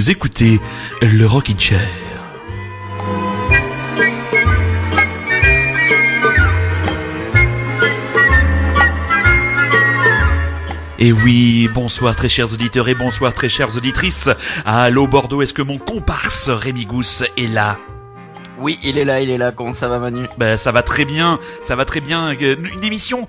Vous écoutez le Rockin' Chair. Et oui, bonsoir très chers auditeurs et bonsoir très chères auditrices. Allô Bordeaux, est-ce que mon comparse Rémi Gousse est là? Oui, il est là, il est là. Comment ça va Manu? Ben ça va très bien, ça va très bien. Euh, Une émission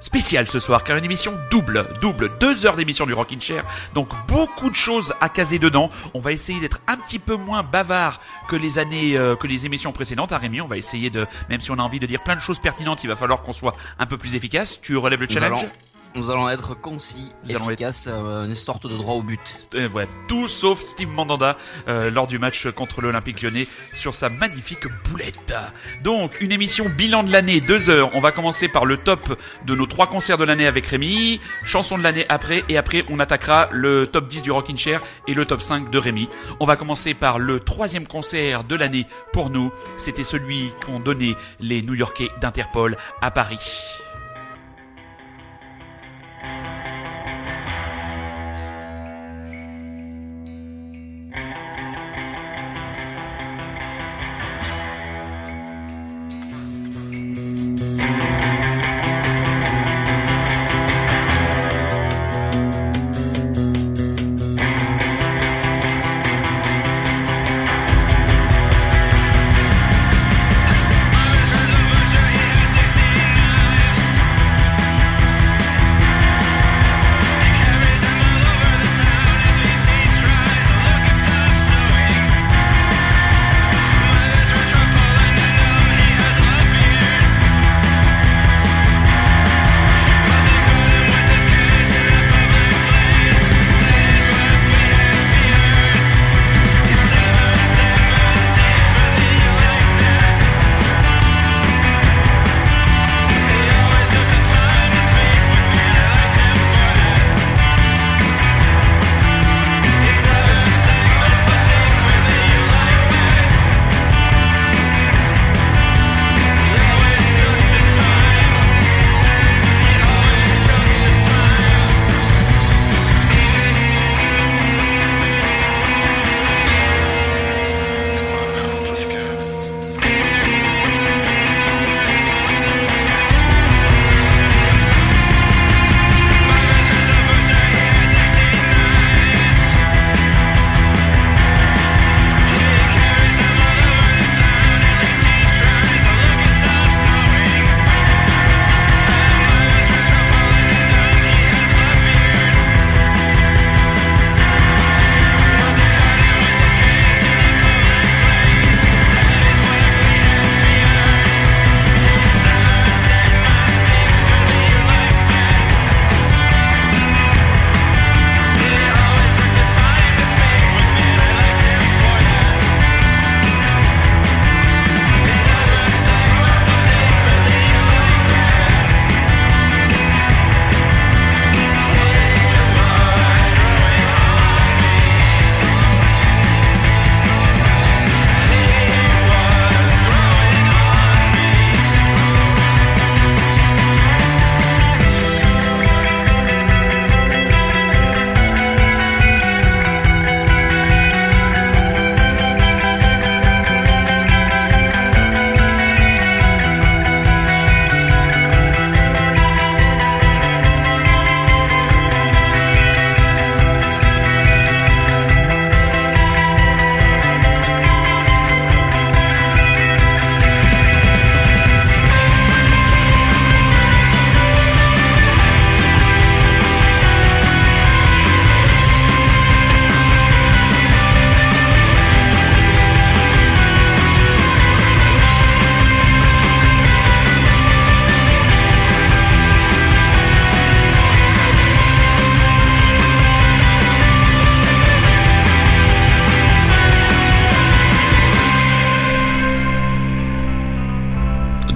spéciale ce soir, car une émission double, double, deux heures d'émission du Rockin' Chair, donc beaucoup de choses à caser dedans. On va essayer d'être un petit peu moins bavard que les années, euh, que les émissions précédentes. À Rémi, on va essayer de, même si on a envie de dire plein de choses pertinentes, il va falloir qu'on soit un peu plus efficace. Tu relèves le challenge? Nous allons être concis, Nous allons efficaces, euh, une sorte de droit au but. Euh, ouais, tout sauf Steve Mandanda euh, lors du match contre l'Olympique lyonnais sur sa magnifique boulette. Donc, une émission bilan de l'année, deux heures. On va commencer par le top de nos trois concerts de l'année avec Rémi, chanson de l'année après, et après on attaquera le top 10 du Rockin' Chair et le top 5 de Rémi. On va commencer par le troisième concert de l'année pour nous. C'était celui qu'ont donné les New-Yorkais d'Interpol à Paris.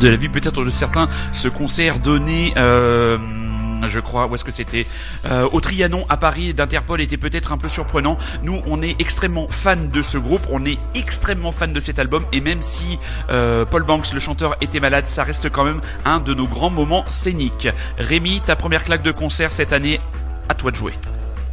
De la vie peut-être de certains, ce concert donné, euh, je crois, où est-ce que c'était euh, Au Trianon à Paris d'Interpol était peut-être un peu surprenant. Nous, on est extrêmement fan de ce groupe, on est extrêmement fan de cet album, et même si euh, Paul Banks, le chanteur, était malade, ça reste quand même un de nos grands moments scéniques. Rémi, ta première claque de concert cette année, à toi de jouer.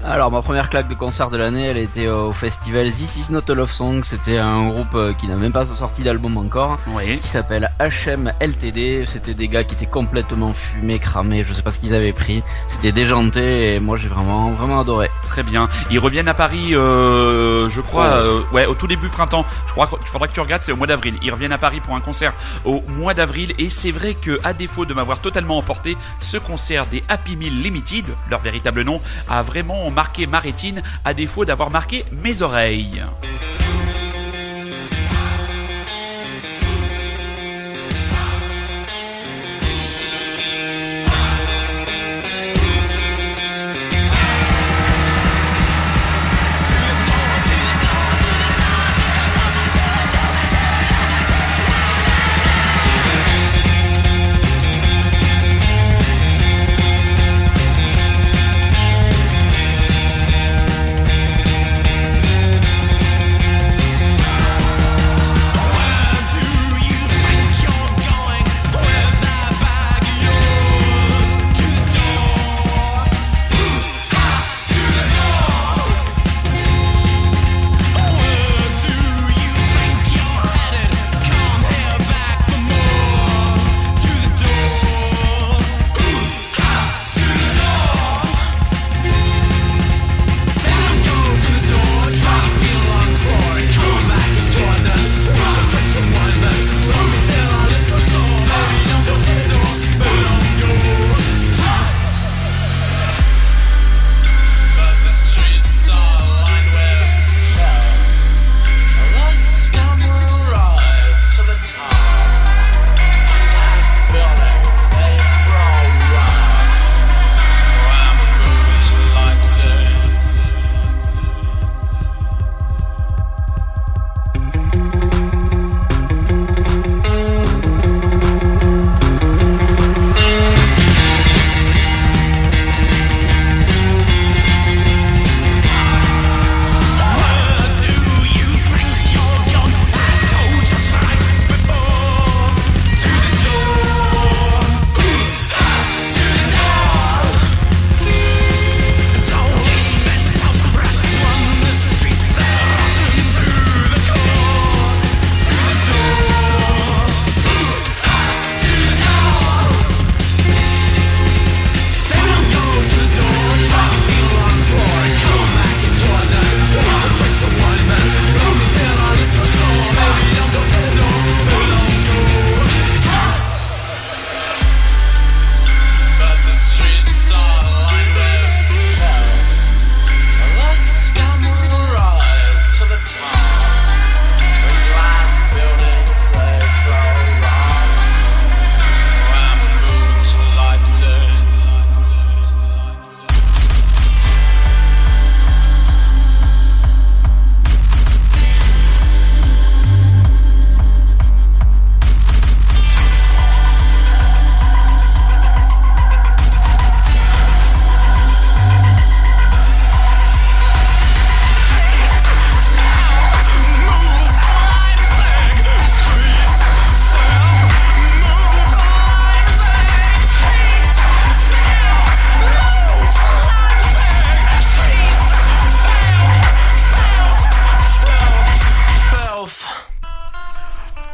Alors ma première claque de concert de l'année, elle était au festival This Is Not a Love Song. C'était un groupe euh, qui n'a même pas sorti d'album encore, Oui. qui s'appelle HM LTD. C'était des gars qui étaient complètement fumés, cramés. Je sais pas ce qu'ils avaient pris. C'était déjanté et moi j'ai vraiment vraiment adoré. Très bien. Ils reviennent à Paris, euh, je crois, Oh. euh, ouais, au tout début printemps. Je crois qu'il faudra que tu regardes, c'est au mois d'avril. Ils reviennent à Paris pour un concert au mois d'avril. Et c'est vrai que, à défaut de m'avoir totalement emporté, ce concert des Happy Meal Limited, leur véritable nom, a vraiment marqué ma rétine, à défaut d'avoir marqué mes oreilles.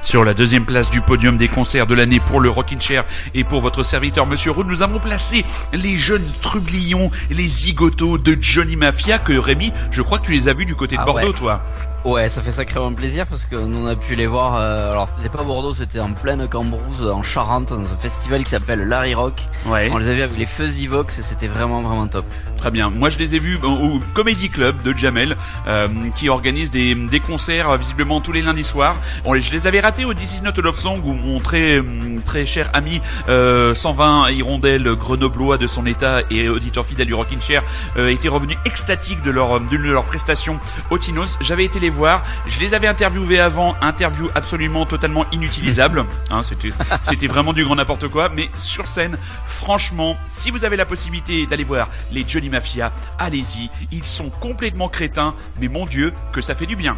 Sur la deuxième place du podium des concerts de l'année pour le Rockin' Chair et pour votre serviteur Monsieur Roux, nous avons placé les jeunes trublions, les zigotos de Johnny Mafia que Rémi, je crois que tu les as vus du côté de Ah Bordeaux, ouais. toi. Ouais, ça fait sacrément plaisir parce que nous on a pu les voir. euh, alors c'était pas Bordeaux, c'était en pleine Cambrousse, en Charente, dans un festival qui s'appelle Larry Rock. Ouais. On les a vus avec les Fuzzy Vox et c'était vraiment vraiment top. Très bien. Moi, je les ai vus au Comedy Club de Jamel, euh, qui organise des, des concerts euh, visiblement tous les lundis soirs. On je les avais ratés au This Is Not a Love Song où mon très hum, très cher ami euh, 120 hirondelle grenoblois de son état et auditeur fidèle du Rockin' Chair euh, était revenu extatique de leur de leur prestation au Tinos. J'avais été les voir. Je les avais interviewés avant, interview absolument totalement inutilisable. Hein, c'était c'était vraiment du grand n'importe quoi. Mais sur scène, franchement, si vous avez la possibilité d'aller voir les Johnny Mafia, allez-y. Ils sont complètement crétins, mais mon Dieu, que ça fait du bien.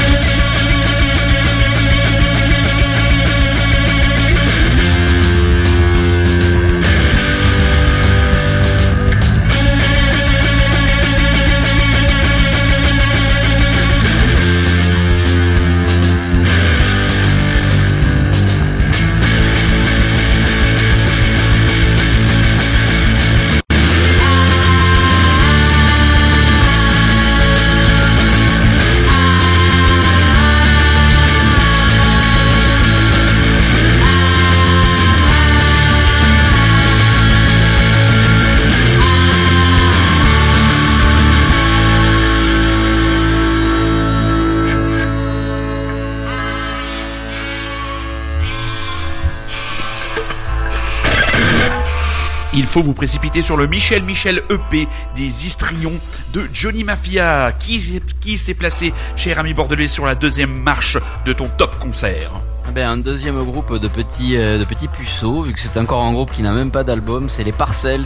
faut vous précipiter sur le Michel Michel EP des Histrions de Johnny Mafia, qui s'est placé, cher ami bordelais, sur la deuxième marche de ton top concert? Eh ben, un deuxième groupe de petits euh, de petits puceaux, vu que c'est encore un groupe qui n'a même pas d'album, c'est les Parcells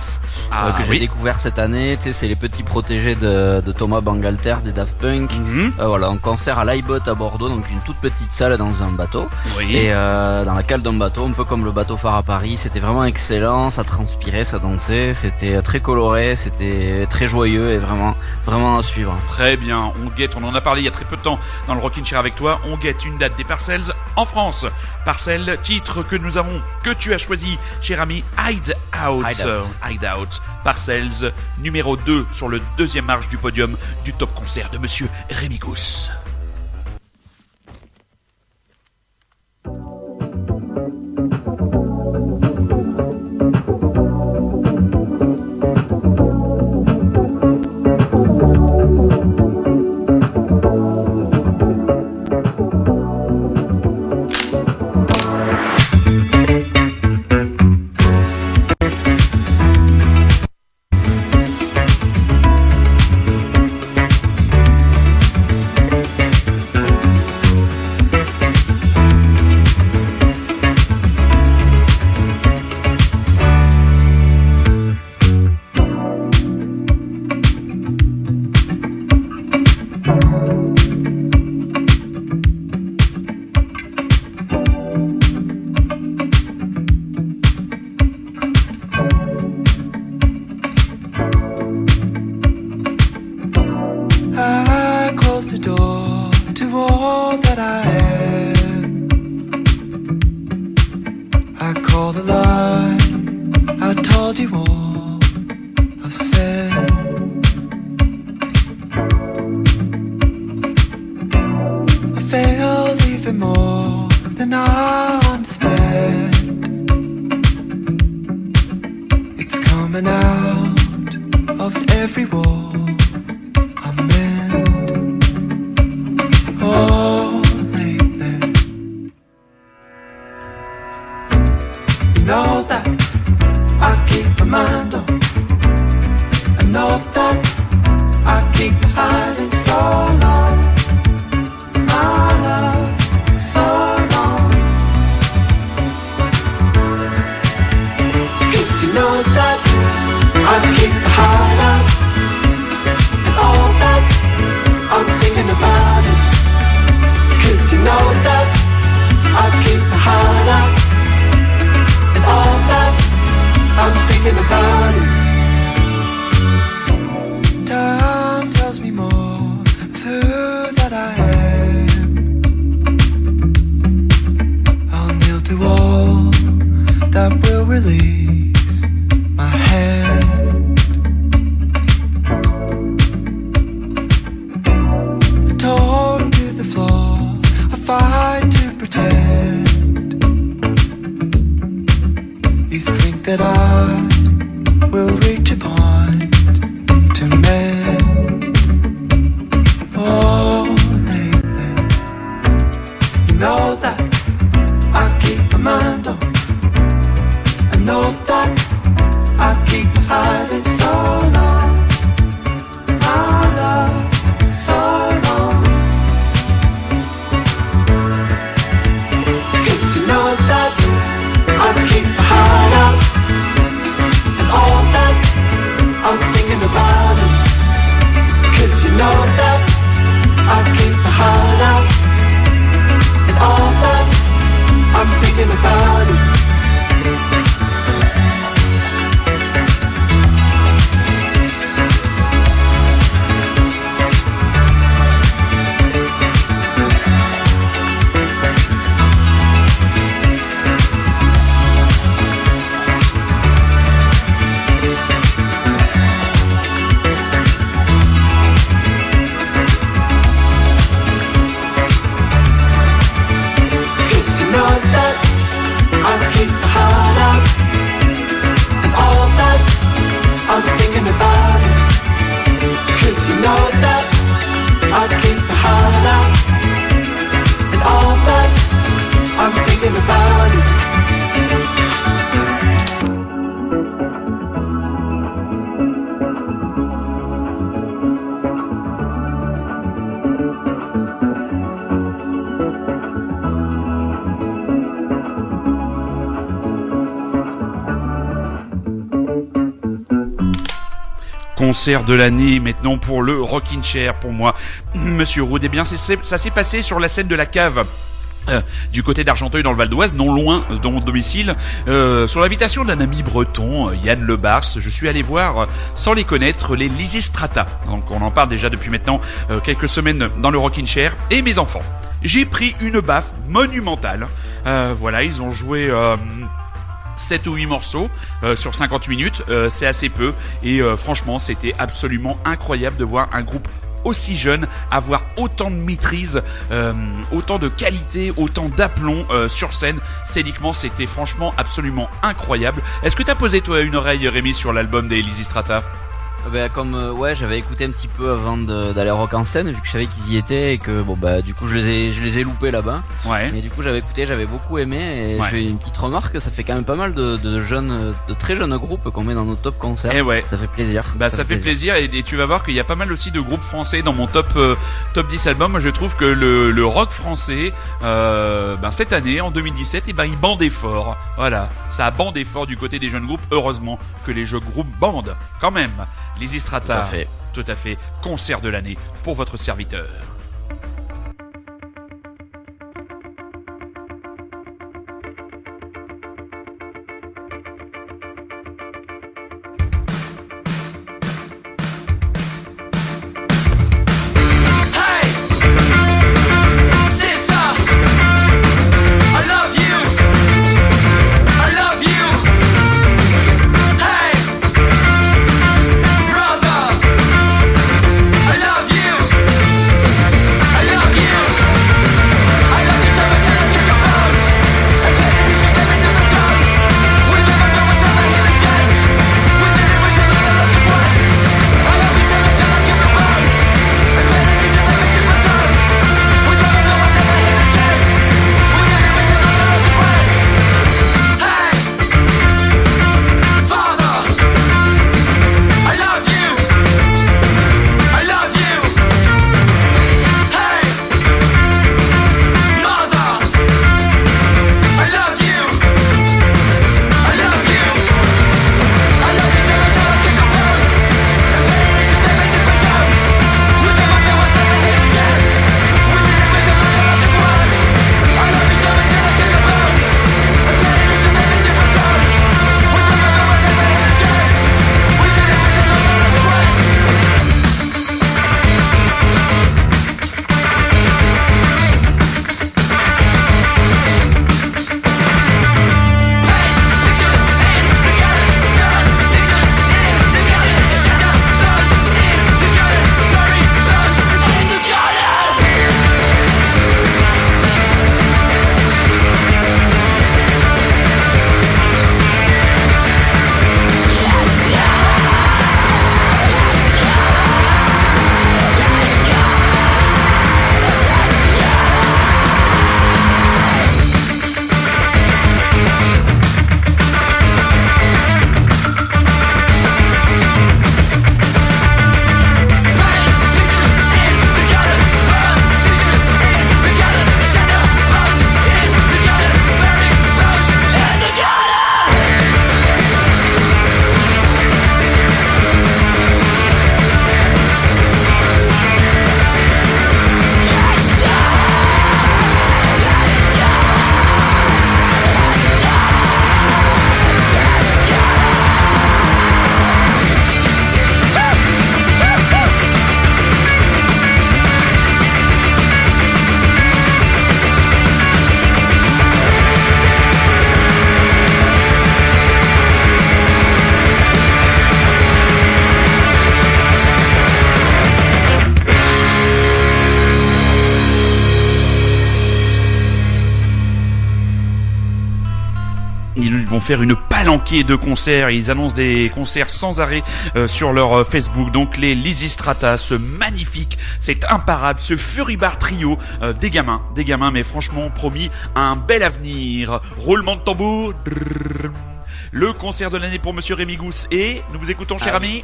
Ah, euh, que j'ai oui. découvert cette année. Tu sais, c'est les petits protégés de, de Thomas Bangalter des Daft Punk. Mhm. Euh, voilà, un concert à l'iBot à Bordeaux, donc une toute petite salle dans un bateau. Oui. Et dans la cale d'un bateau, un peu comme le bateau phare à Paris, c'était vraiment excellent, ça transpirait, ça dansait, c'était très coloré, c'était très joyeux et vraiment vraiment à suivre. Très bien, on guette, on en a parlé il y a très peu de temps dans le Rockin' Chair avec toi, on guette une date des Parcells en France. Parcelles, titre que nous avons, que tu as choisi, cher ami, Hide Out. Hide Out. Hide Out. Parcells, numéro 2 sur le deuxième marche du podium du top concert de monsieur Rémi Gousse. Concert de l'année maintenant pour le Rockin' Chair pour moi, Monsieur Roud. Eh bien, ça s'est passé sur la scène de la cave. euh, du côté d'Argenteuil dans le Val d'Oise, non loin de mon domicile, euh, sur l'invitation d'un ami breton, euh, Yann Lebars, je suis allé voir, euh, sans les connaître, les Lysistrata. Donc on en parle déjà depuis maintenant quelques semaines dans le Rockin' Chair, et mes enfants. J'ai pris une baffe monumentale. Voilà, ils ont joué... euh, 7 ou 8 morceaux euh, sur 50 minutes, euh, c'est assez peu et euh, franchement c'était absolument incroyable de voir un groupe aussi jeune avoir autant de maîtrise, autant de qualité, autant d'aplomb sur scène. Scéniquement c'était franchement absolument incroyable. Est-ce que t'as posé toi une oreille Rémi sur l'album des Lysistrata Ben, comme ouais, j'avais écouté un petit peu avant d'aller Rock en scène, vu que je savais qu'ils y étaient et que bon bah du coup je les ai je les ai loupés là-bas. Ouais. Mais du coup j'avais écouté, j'avais beaucoup aimé et Ouais. j'ai une petite remarque, ça fait quand même pas mal de, de jeunes, de très jeunes groupes qu'on met dans nos top concerts. Eh ouais. Ça fait plaisir. Bah ça, fait plaisir, et, et tu vas voir qu'il y a pas mal aussi de groupes français dans mon top euh, top 10 albums. Moi, Je trouve que le, le rock français, euh, ben cette année en 2017, et ben il bandait fort. Voilà, ça a bandé fort du côté des jeunes groupes. Heureusement que les jeux groupes bandent quand même. Les Tout Istrata, à fait. tout à fait. Concert de l'année pour votre serviteur. Faire une palanquée de concerts. Ils annoncent des concerts sans arrêt euh, sur leur euh, Facebook. Donc les Lysistrata, ce magnifique, cet imparable, ce Furibar trio euh, des gamins, des gamins, mais franchement promis un bel avenir. Roulement de tambour. Le concert de l'année pour Monsieur Rémi Gousse et nous vous écoutons, cher Ah ami.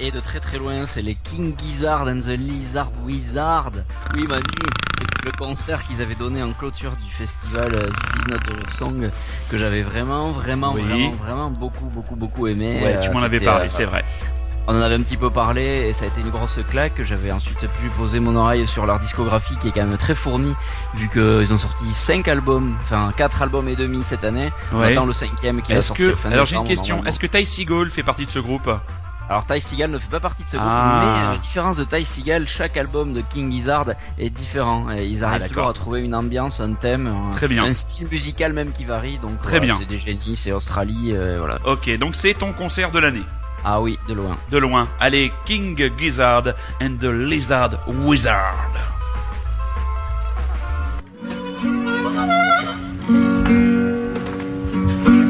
Et de très très loin, c'est les King Gizzard and the Lizard Wizard. Oui, Manu, c'est le concert qu'ils avaient donné en clôture du festival euh, This Is Not a Love Song que j'avais vraiment, vraiment, Oui. vraiment, vraiment beaucoup, beaucoup, beaucoup aimé. Ouais, Euh, tu m'en avais parlé, euh, c'est vrai. On en avait un petit peu parlé et ça a été une grosse claque. J'avais ensuite pu poser mon oreille sur leur discographie qui est quand même très fournie vu qu'ils ont sorti 5 albums, enfin 4 albums et demi cette année. On Ouais. attend le cinquième qui va sortir que, fin alors j'ai une question, est-ce que Ty Seagull fait partie de ce groupe? Alors Ty Seagal ne fait pas partie de ce groupe, Ah. mais à la différence de Ty Seagal, chaque album de King Gizzard est différent. Et ils Ah, arrivent toujours à trouver une ambiance, un thème, un, Très bien. un style musical même qui varie. Donc Très voilà, bien. c'est des génies, c'est Australie, euh, voilà. Ok, donc c'est ton concert de l'année. Ah oui, de loin. De loin. Allez, King Gizzard and the Lizard Wizard.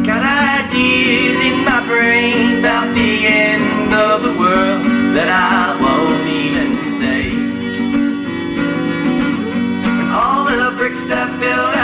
Got ideas in my brain about the end? Of the world that I won't even say. When all the bricks that build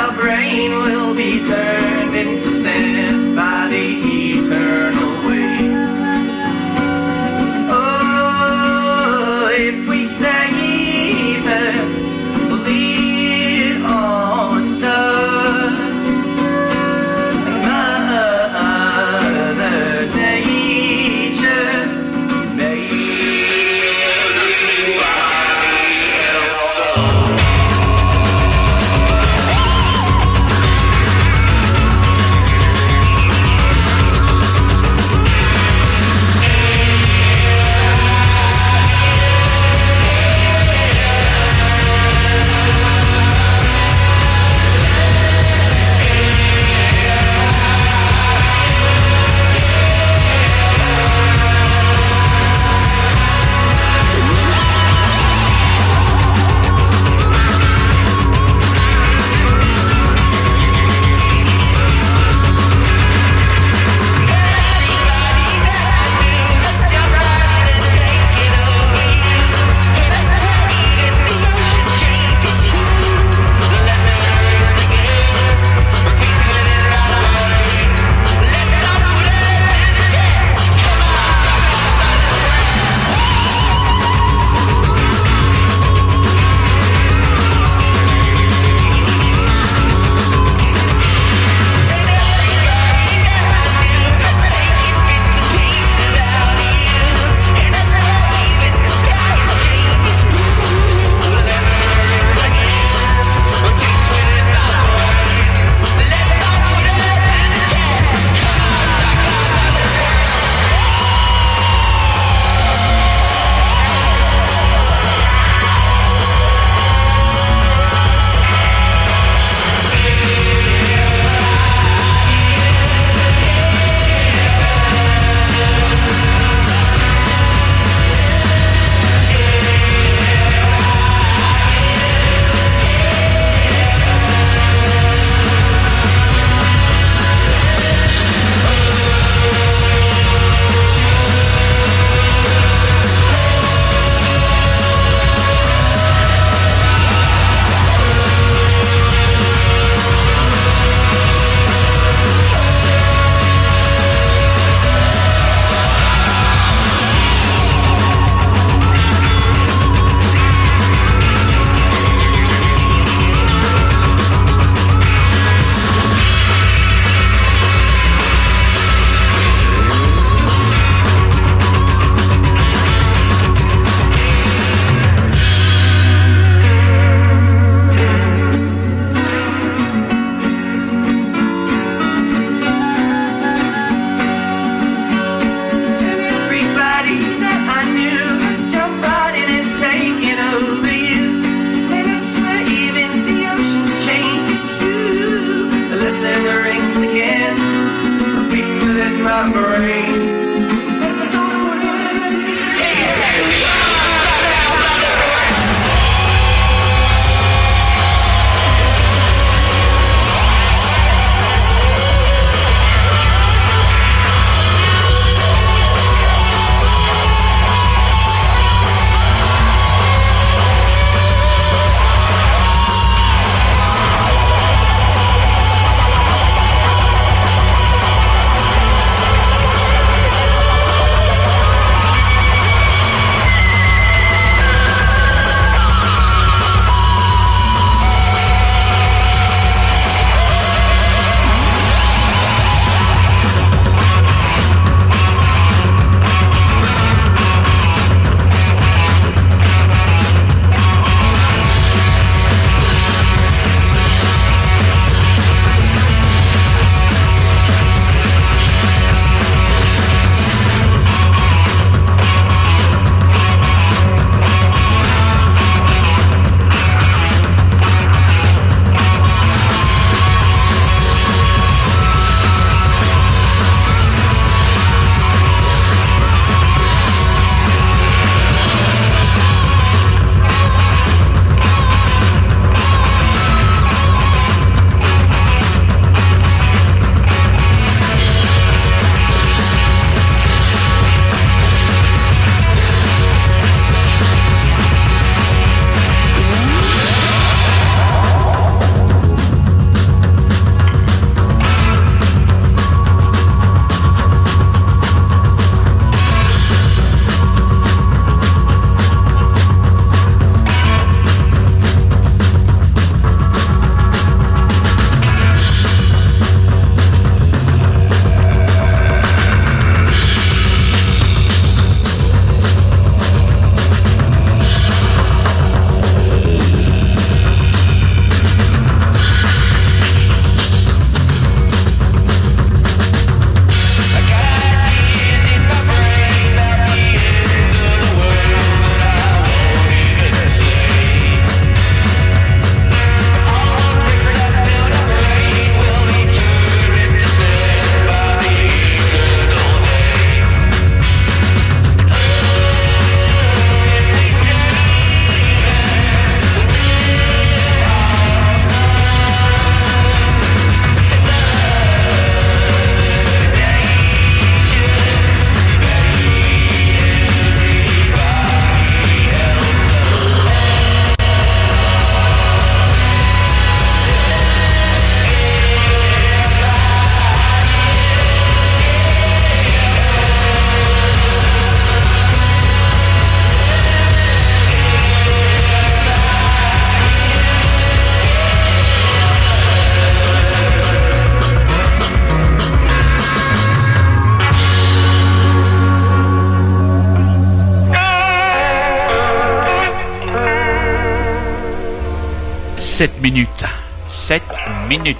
minutes.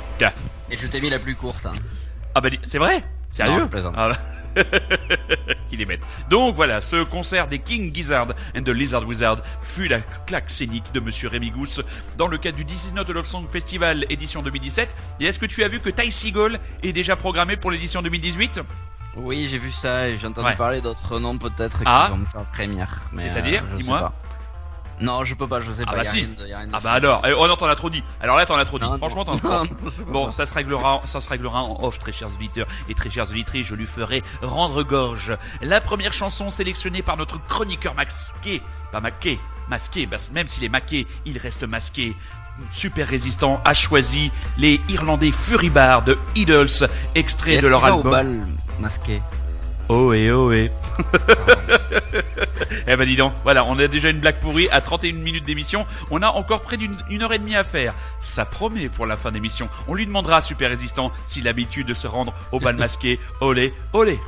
Et je t'ai mis la plus courte. Hein. Ah bah, c'est vrai? Sérieux? Non, je plaisante. Ah. Qu'il est bête. Donc voilà, ce concert des King Gizzard and the Lizard Wizard fut la claque scénique de Monsieur Rémi Gousse dans le cadre du Is Not Love Song Festival édition 2017. Et est-ce que tu as vu que Ty Seagull est déjà programmé pour l'édition 2018 Oui, j'ai vu ça et j'ai entendu Ouais. parler d'autres noms peut-être Ah. qui vont me faire frémir. C'est-à-dire? euh, Dis-moi. Non, je peux pas, je sais Ah pas. bah y a si. rien de- y a rien de Ah bah alors, eh, oh non, t'en as trop dit. Alors là, t'en as trop dit. Non, Franchement, t'en as je peux Bon, pas. ça se réglera, ça se réglera en off, très chers auditeurs et très chères auditrices. Je lui ferai rendre gorge. La première chanson sélectionnée par notre chroniqueur masqué, pas maqué, masqué, bah, même s'il est maqué, il reste masqué. Super résistant a choisi les Irlandais Furibard de Idols, extrait de leur au album. bal masqué? Oh et oh et. eh ben dis donc, voilà, on a déjà une blague pourrie à 31 minutes d'émission. On a encore près d'une une heure et demie à faire. Ça promet pour la fin d'émission. On lui demandera Super Résistant s'il a l'habitude de se rendre au bal masqué. Olé, olé.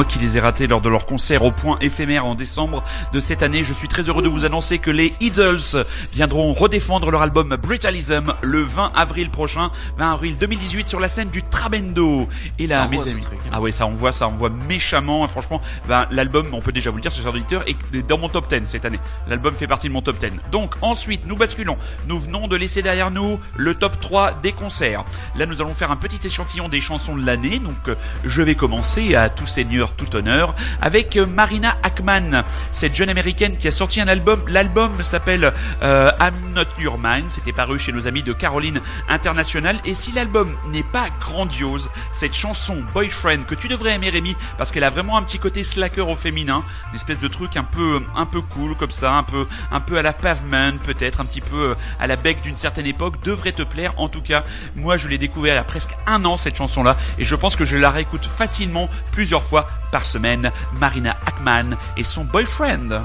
Moi qui les ai ratés lors de leur concert au point éphémère en décembre de cette année, je suis très heureux de vous annoncer que les Idols viendront redéfendre leur album Brutalism le 20 avril prochain, 20 avril 2018 sur la scène du Trabendo. Et là, Ça mes amis, truc, hein. ah ouais, ça envoie, ça envoie méchamment. Franchement, ben, l'album, on peut déjà vous le dire, ce genre d'auditeur, est dans mon top 10 cette année. L'album fait partie de mon top 10. Donc ensuite, nous basculons. Nous venons de laisser derrière nous le top 3 des concerts. Là, nous allons faire un petit échantillon des chansons de l'année. Donc, euh, je vais commencer à tout seigneur, tout honneur, avec euh, Marina Ackman, cette jeune américaine qui a sorti un album. L'album s'appelle euh, I'm Not Your Mind. C'était paru chez nos amis de Caroline International. Et si l'album n'est pas grandiose, cette chanson Boyfriend que tu devrais aimer Rémi parce qu'elle a vraiment un petit côté slacker au féminin, une espèce de truc un peu un peu cool comme ça, un peu un peu à la Pavement peut-être, un petit peu euh, à la Beck d'une certaine époque, devrait te plaire. En tout cas, moi je l'ai découvert il y a presque un an cette chanson là et je pense que je la réécoute facilement plusieurs fois par semaine. Marina Ackman et son Boyfriend.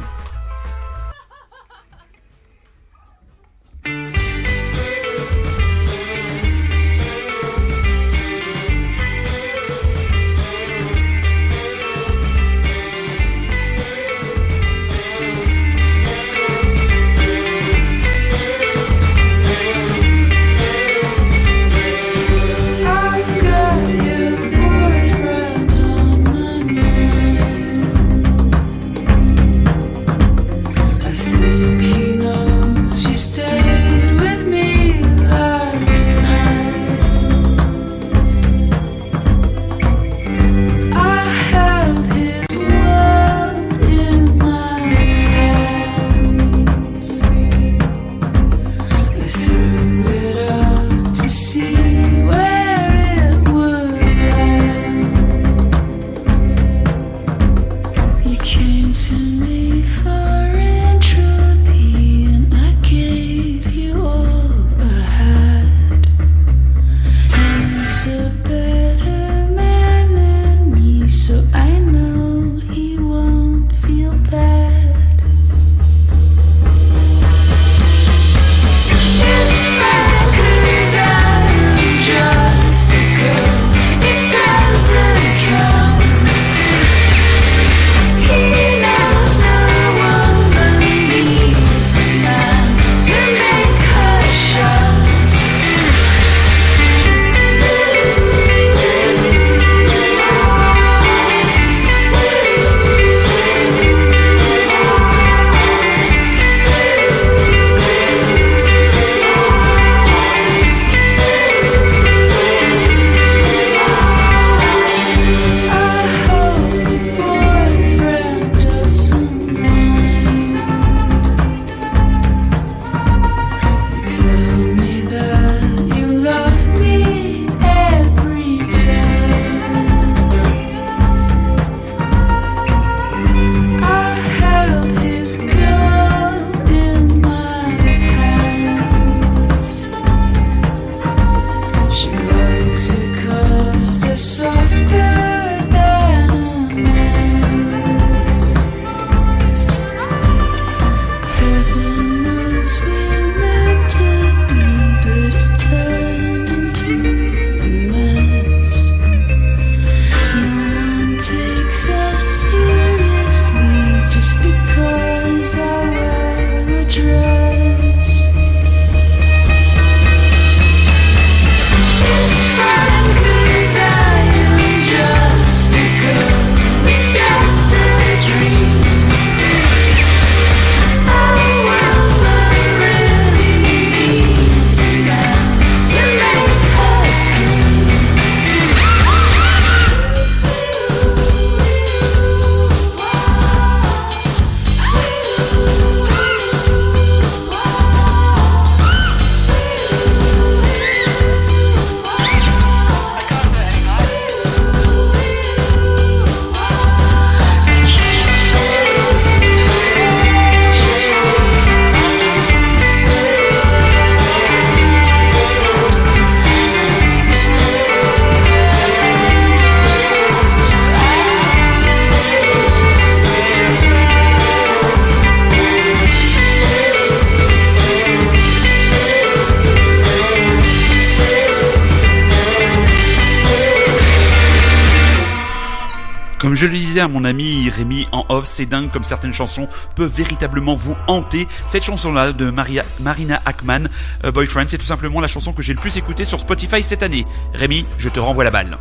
Je le disais à mon ami Rémi en off, c'est dingue comme certaines chansons peuvent véritablement vous hanter. Cette chanson-là de Marina Ackman, euh, Boyfriend, c'est tout simplement la chanson que j'ai le plus écoutée sur Spotify cette année. Rémi, je te renvoie la balle.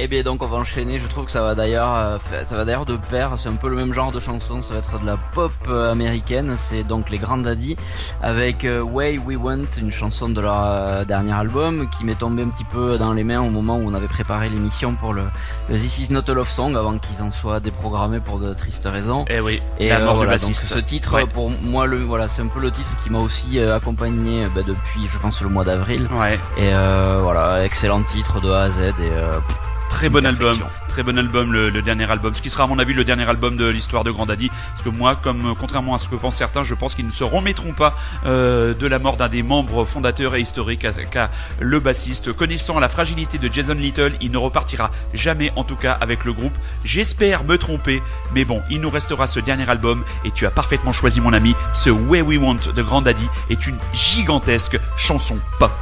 Et bien donc on va enchaîner, je trouve que ça va d'ailleurs euh, ça va d'ailleurs de pair, c'est un peu le même genre de chanson, ça va être de la pop euh, américaine, c'est donc les Grand Daddy avec euh, Way We Want, une chanson de leur dernier album qui m'est tombée un petit peu dans les mains au moment où on avait préparé l'émission pour le, le This Is Not a Love Song avant qu'ils en soient déprogrammés pour de tristes raisons. Eh oui, Et la euh, mort voilà, du donc ce titre Ouais. pour moi le voilà, c'est un peu le titre qui m'a aussi accompagné bah, depuis je pense le mois d'avril. Ouais, Et euh, voilà, excellent titre de A à Z et euh, très bon album, très bon album, le, le dernier album, ce qui sera à mon avis le dernier album de l'histoire de Grand Daddy, parce que moi, comme euh, contrairement à ce que pensent certains, je pense qu'ils ne se remettront pas euh, de la mort d'un des membres fondateurs et historiques, le bassiste. Connaissant la fragilité de Jason Little, il ne repartira jamais, en tout cas, avec le groupe. J'espère me tromper, mais bon, il nous restera ce dernier album, et tu as parfaitement choisi, mon ami, ce Way We Want de Grand Daddy est une gigantesque chanson pop.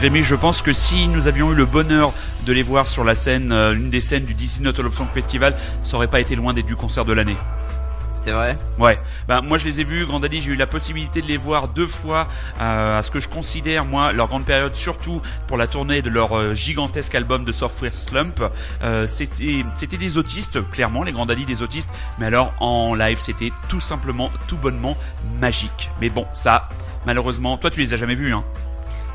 Rémi, je pense que si nous avions eu le bonheur de les voir sur la scène, euh, l'une des scènes du Disney Not Love Song Festival, ça aurait pas été loin d'être du concert de l'année. C'est vrai? Ouais, ben moi je les ai vus, Grand Daddy, j'ai eu la possibilité de les voir deux fois euh, à ce que je considère moi leur grande période, surtout pour la tournée de leur euh, gigantesque album de Software Slump. Euh, c'était c'était des autistes, clairement les Grand Daddy des autistes, mais alors en live c'était tout simplement, tout bonnement magique. Mais bon, ça malheureusement, toi tu les as jamais vus, hein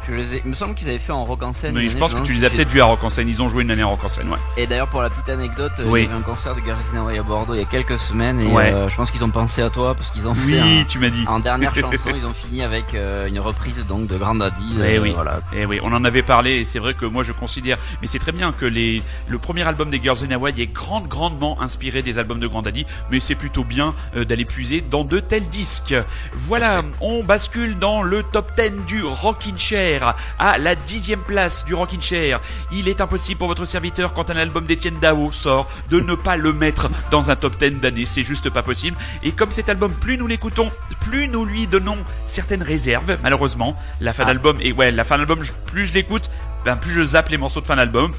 Je les ai... Il me semble qu'ils avaient fait en rock en scène. Oui, une je pense que tu les as peut-être vus à Rock en scène. Ils ont joué une année à Rock en scène, ouais. Et d'ailleurs, pour la petite anecdote, Oui. il y avait un concert de Garrison Away à Bordeaux il y a quelques semaines et Ouais. euh, je pense qu'ils ont pensé à toi parce qu'ils ont fait Oui, tu m'as dit. un- en dernière chanson, ils ont fini avec euh, une reprise donc de Grand Daddy. Eh euh, oui. Voilà. Eh oui, on en avait parlé et c'est vrai que moi je considère, mais c'est très bien que les, le premier album des Girls in Hawaii est grande, grandement inspiré des albums de Grand Daddy, mais c'est plutôt bien d'aller puiser dans de tels disques. Voilà, on bascule dans le top 10 du Rockin' Chair, à la dixième place du Rockin' Chair. Il est impossible pour votre serviteur quand un album d'Étienne Dao sort de ne pas le mettre dans un top 10 d'année, c'est juste pas possible. Et comme cet album, plus nous l'écoutons, plus nous lui donnons certaines réserves, malheureusement. La fin Ah. d'album, et ouais, la fin d'album, plus je l'écoute, ben plus je zappe les morceaux de fin d'album.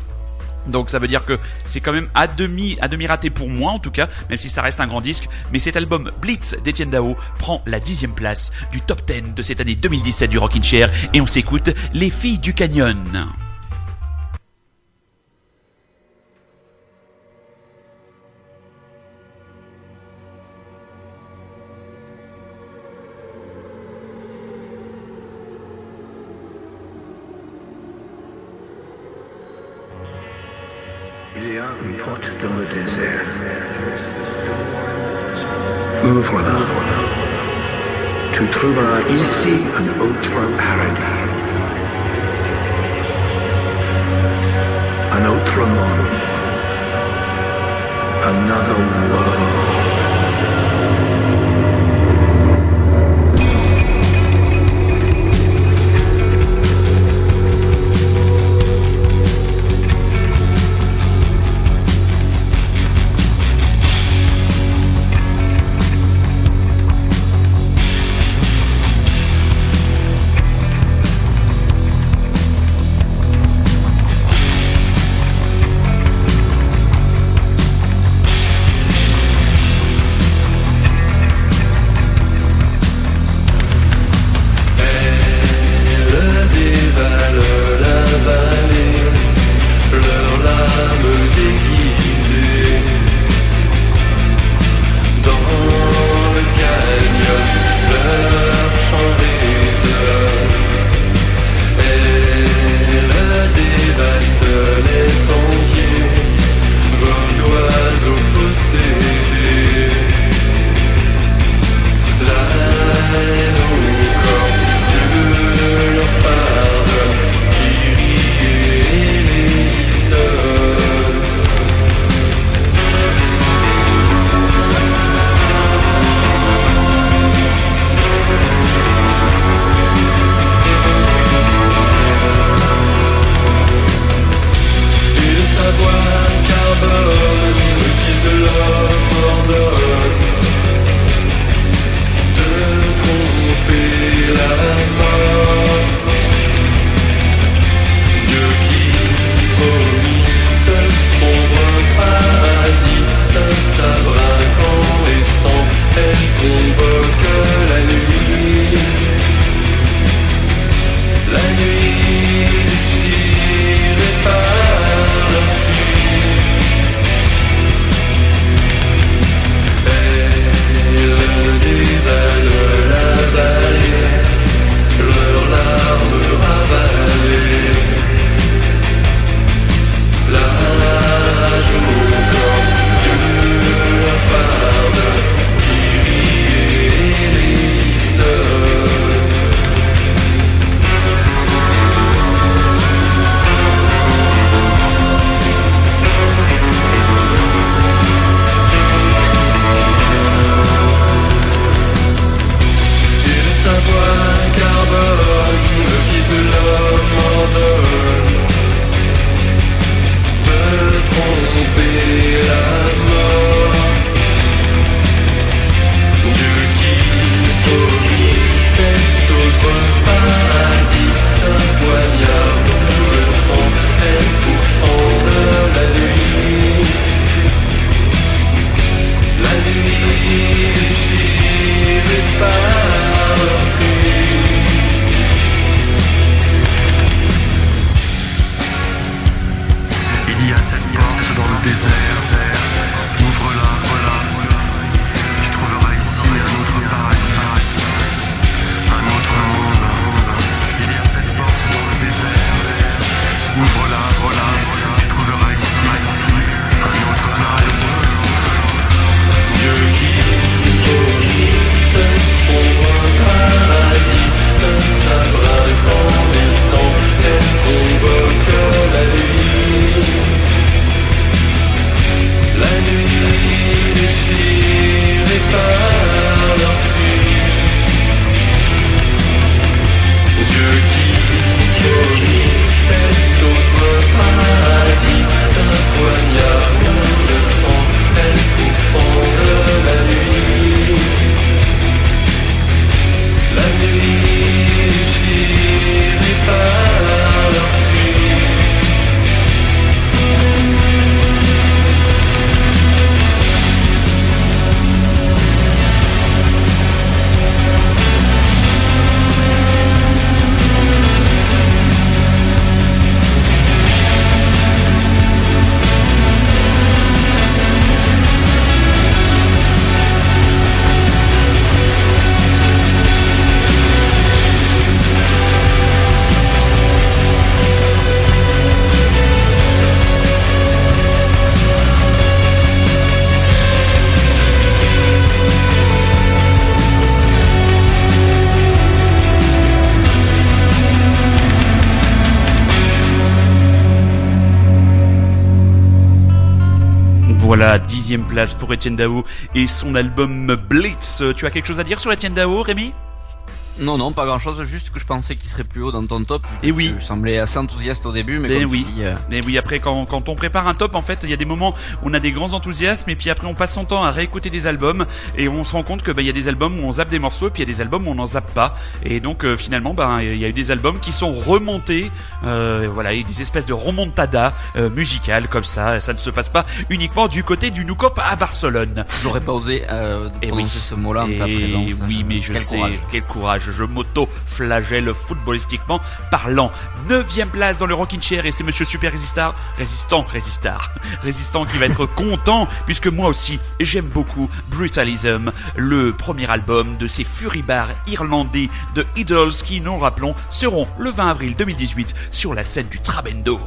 Donc ça veut dire que c'est quand même à demi, raté pour moi en tout cas, même si ça reste un grand disque. Mais cet album Blitz d'Etienne Dao prend la dixième place du top 10 de cette année 2017 du Rockin' Chair et on s'écoute Les Filles du Canyon. Dans le désert. Ouvre-la. Tu trouveras ici un autre paradis. Un autre monde. Another world. place pour Etienne Dao et son album Blitz. Tu as quelque chose à dire sur Etienne Dao, Rémi? Non, non, pas grand chose, juste que je pensais qu'il serait plus haut dans ton top. Eh oui. Tu semblais assez enthousiaste au début, mais Eh comme oui. tu dis, euh, Mais oui, après, quand, quand on prépare un top, en fait, il y a des moments où on a des grands enthousiasmes, et puis après, on passe son temps à réécouter des albums, et on se rend compte que bah, il y a des albums où on zappe des morceaux, et puis il y a des albums où on n'en zappe pas. Et donc, euh, finalement, bah, il y a eu des albums qui sont remontés, euh, voilà, eu des espèces de remontada euh, musicales comme ça. Ça ne se passe pas uniquement du côté du Noukop à Barcelone. j'aurais pas osé euh, Eh prononcer oui. ce mot-là en ta Et présence. Oui, mais je Quel sais, courage. quel courage. Je m'auto-flagelle footballistiquement parlant. Neuvième place dans le Rockin' Chair et c'est Monsieur Super Résistar, résistant, résistar, résistant qui va être content puisque moi aussi j'aime beaucoup Brutalism, le premier album de ces furibars irlandais de Idols qui, nous le rappelons, seront le 20 avril 2018 sur la scène du Trabendo.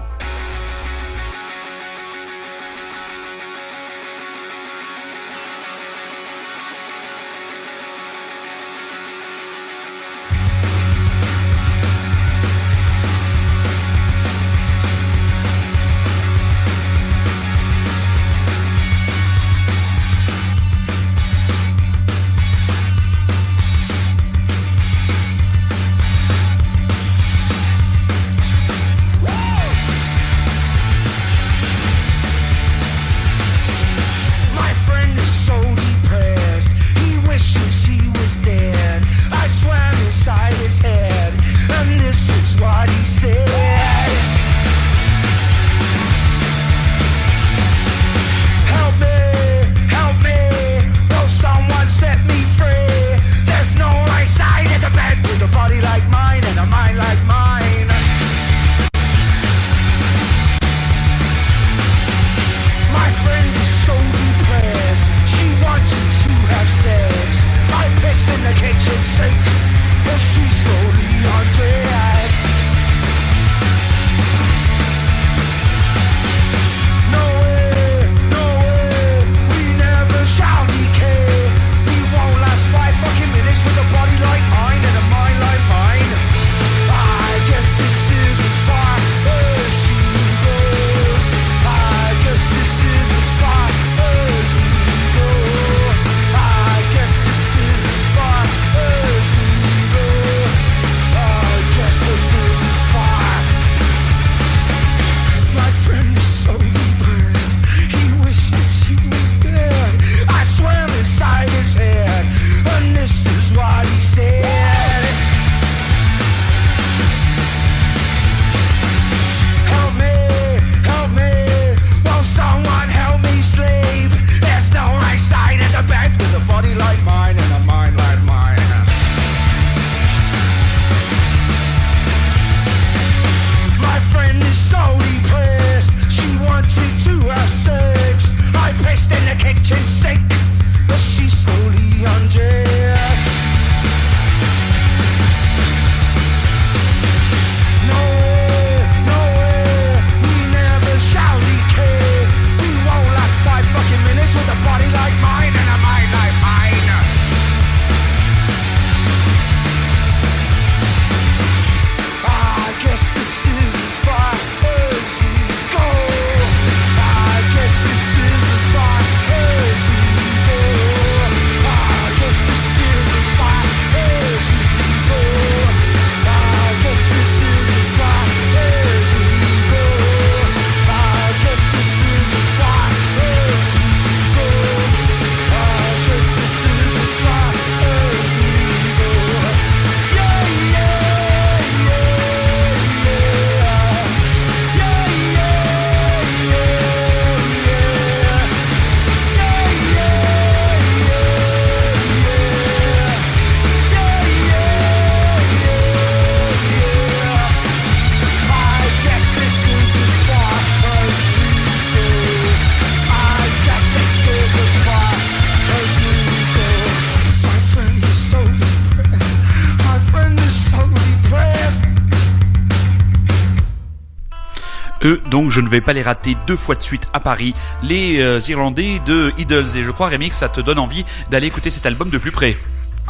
Donc, je ne vais pas les rater deux fois de suite à Paris, les euh, Irlandais de Idols. Et je crois, Rémi, que ça te donne envie d'aller écouter cet album de plus près.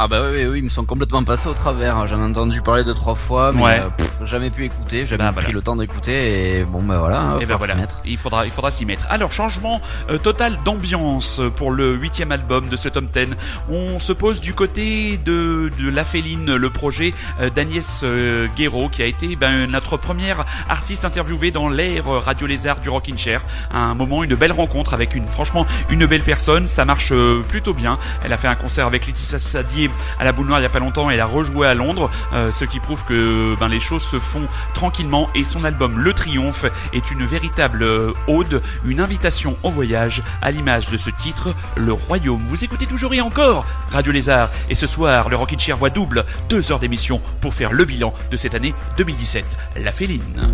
Ah bah oui, oui, oui, ils me sont complètement passés au travers. J'en ai entendu parler deux trois fois, mais Ouais. euh, pff, jamais pu écouter, jamais Bah, pris voilà. le temps d'écouter. Et bon bah voilà, Et faut ben voilà, mettre. il faudra, il faudra s'y mettre. Alors changement euh, total d'ambiance pour le huitième album de ce tome 10. On se pose du côté de, de La Féline, le projet euh, d'Agnès euh, Guéraud, qui a été ben, notre première artiste interviewée dans l'ère euh, Radio Lézard du Rockin' Chair. Un moment, une belle rencontre avec une, franchement, une belle personne. Ça marche euh, plutôt bien. Elle a fait un concert avec Laetitia Sadier à la Boule Noire il y a pas longtemps. Elle a rejoué à Londres, euh, ce qui prouve que ben, les choses se font tranquillement. Et son album Le Triomphe est une véritable euh, ode, une invitation au voyage, à l'image de ce titre, Le Royaume. Vous écoutez toujours et encore Radio Lézard. Et ce soir, le Rockin' Chair voit double, deux heures d'émission pour faire le bilan de cette année 2017. La Féline.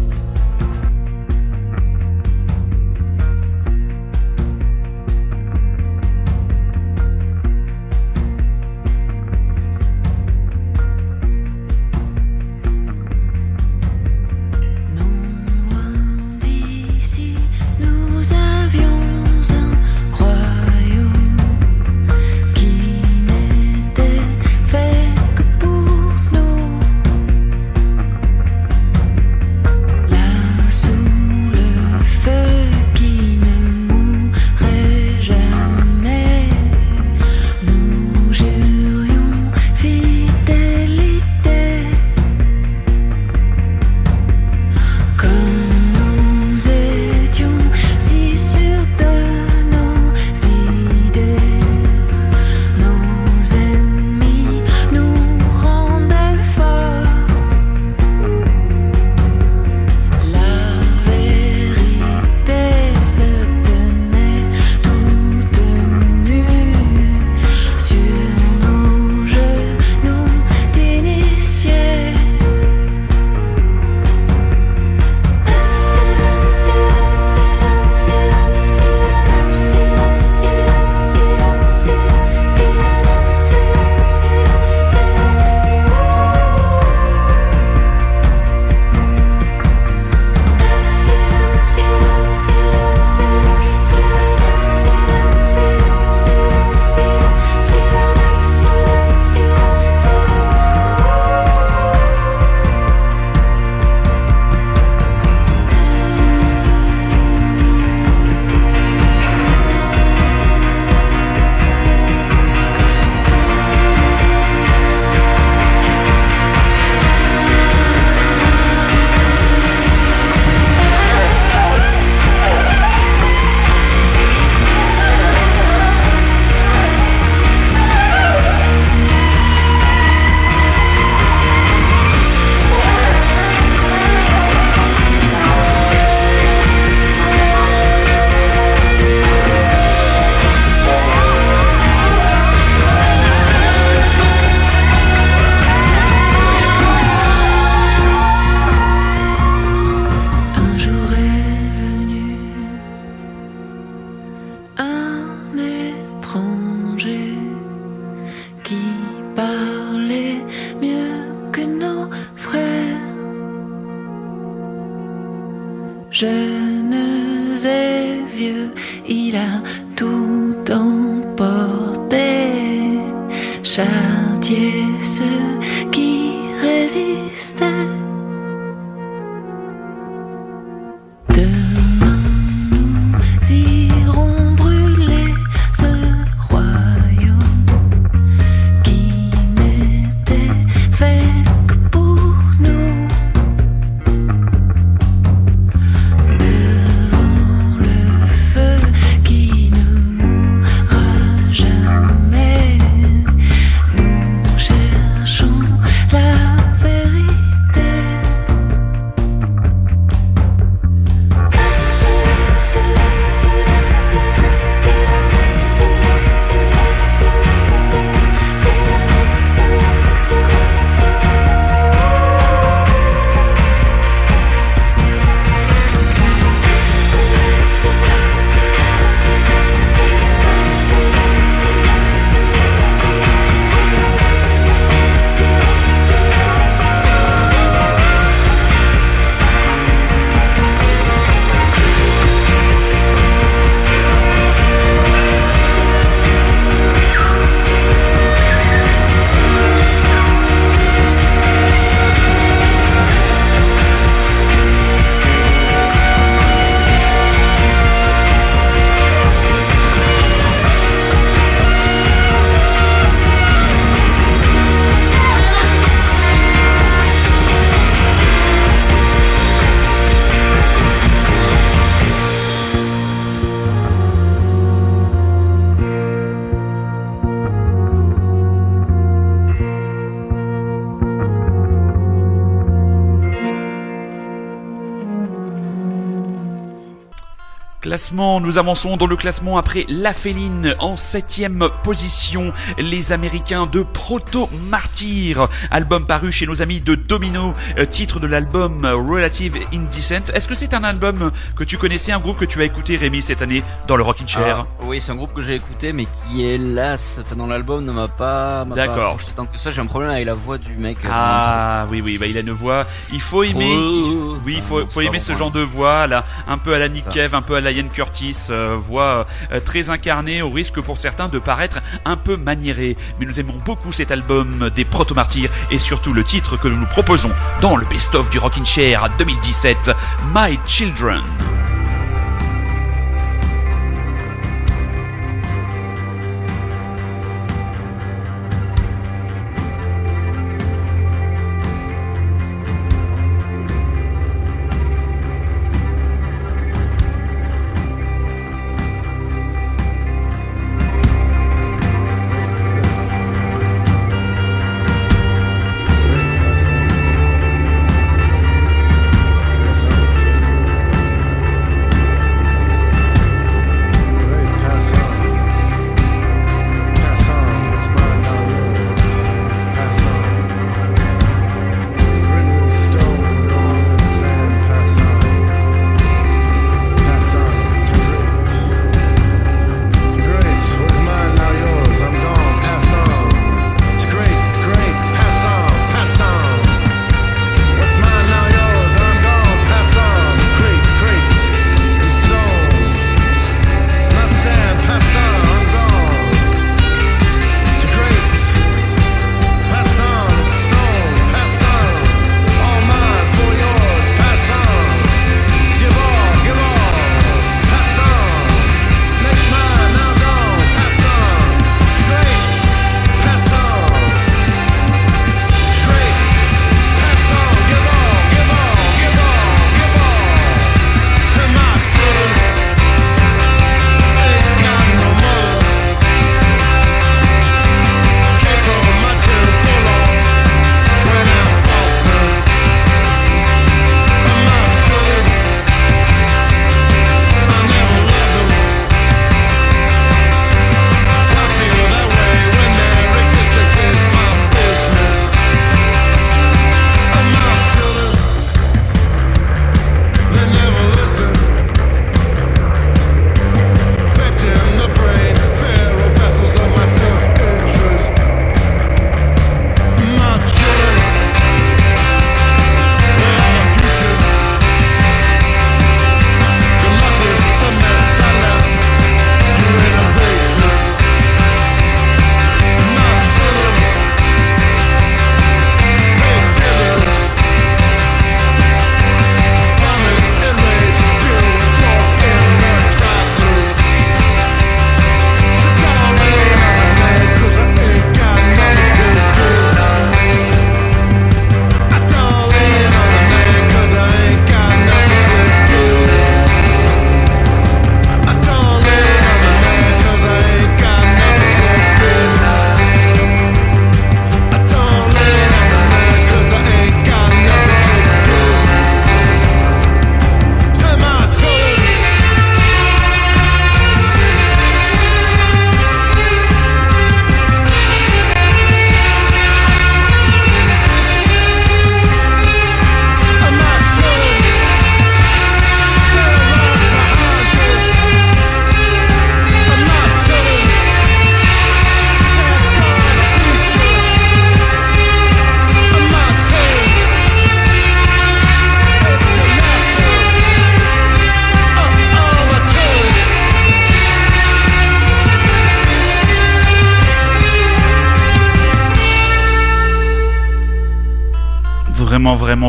Classement, nous avançons dans le classement après La Féline en septième position, les Américains de Proto Martyr, album paru chez nos amis de Domino, euh, titre de l'album Relative Indecent. Est-ce que c'est un album que tu connaissais, un groupe que tu as écouté Rémi cette année dans le Rockin' Chair? Ah, oui, c'est un groupe que j'ai écouté, mais qui hélas, enfin, dans l'album, ne m'a pas, D'accord. tant que ça. J'ai un problème avec la voix du mec. euh, Ah oui oui bah il a une voix il faut aimer Oh. oui il faut, Ah, faut aimer ce bon, genre de voix là un peu à la Nick. Cave un peu à la Ian Curtis euh, voix euh, très incarnée au risque pour certains de paraître un peu maniéré. Mais nous aimons beaucoup cet album des Proto Martyrs et surtout le titre que nous nous proposons dans le best of du Rockin' Chair 2017 My Children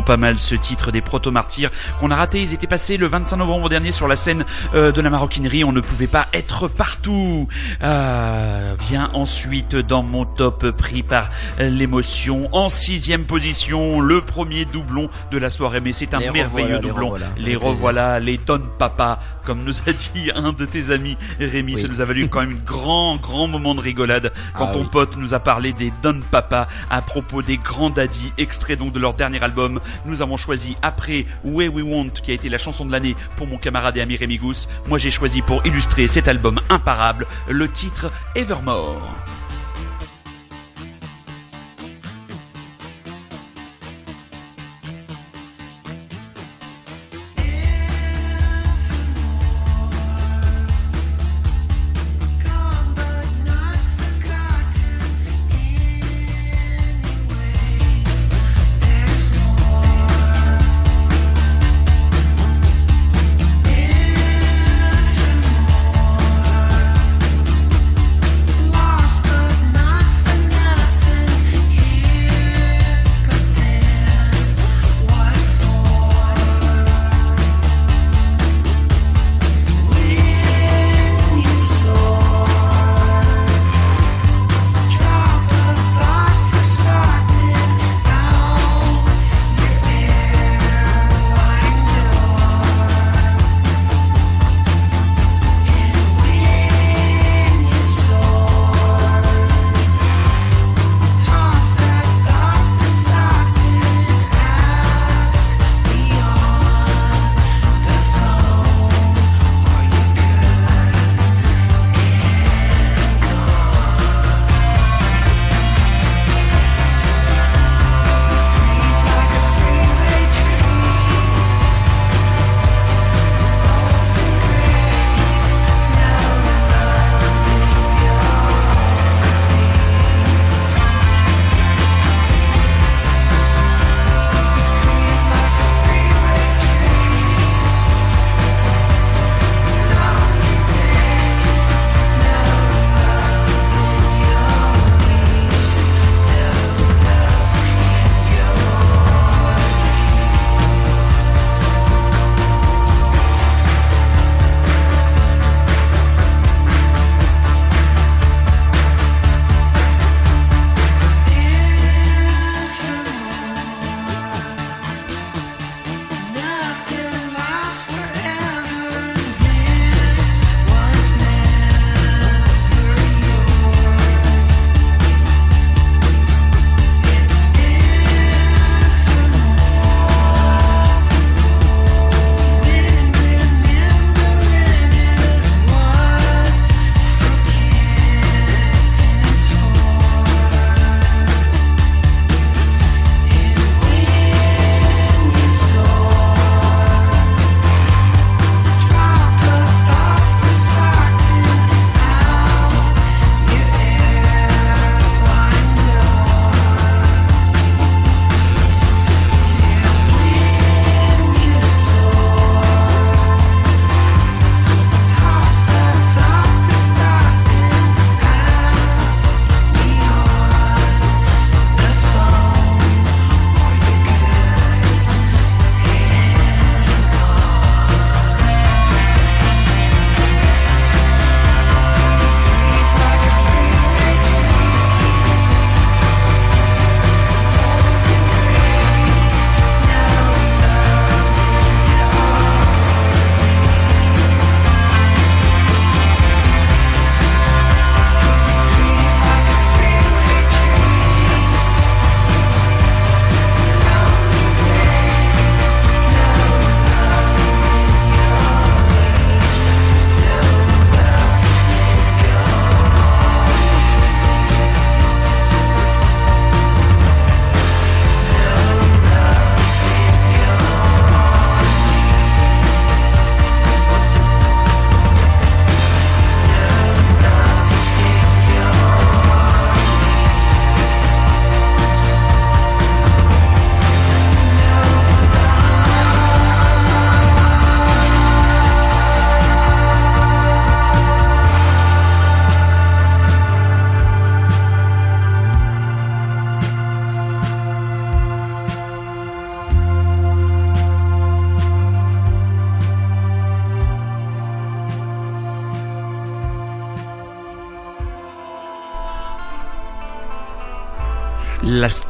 pas mal ce titre des Proto Martyrs qu'on a raté. Ils étaient passés le 25 novembre dernier sur la scène euh, de la maroquinerie. On ne pouvait pas être partout. Ah, vient ensuite dans mon top pris par l'émotion en sixième position le premier doublon de la soirée. Mais c'est un Les merveilleux revoilà, les doublon. revoilà, Les revoilà, les Don Papa, comme nous a dit un de tes amis Rémi. Oui. Ça nous a valu quand même un grand grand moment de rigolade quand Ah ton oui. pote nous a parlé des Don Papa à propos des Grands Daddy, extrait donc de leur dernier album. Nous avons choisi après Way We Want, qui a été la chanson de l'année pour mon camarade et ami Rémi Gousse. Moi j'ai choisi pour illustrer cet album imparable, le titre Evermore.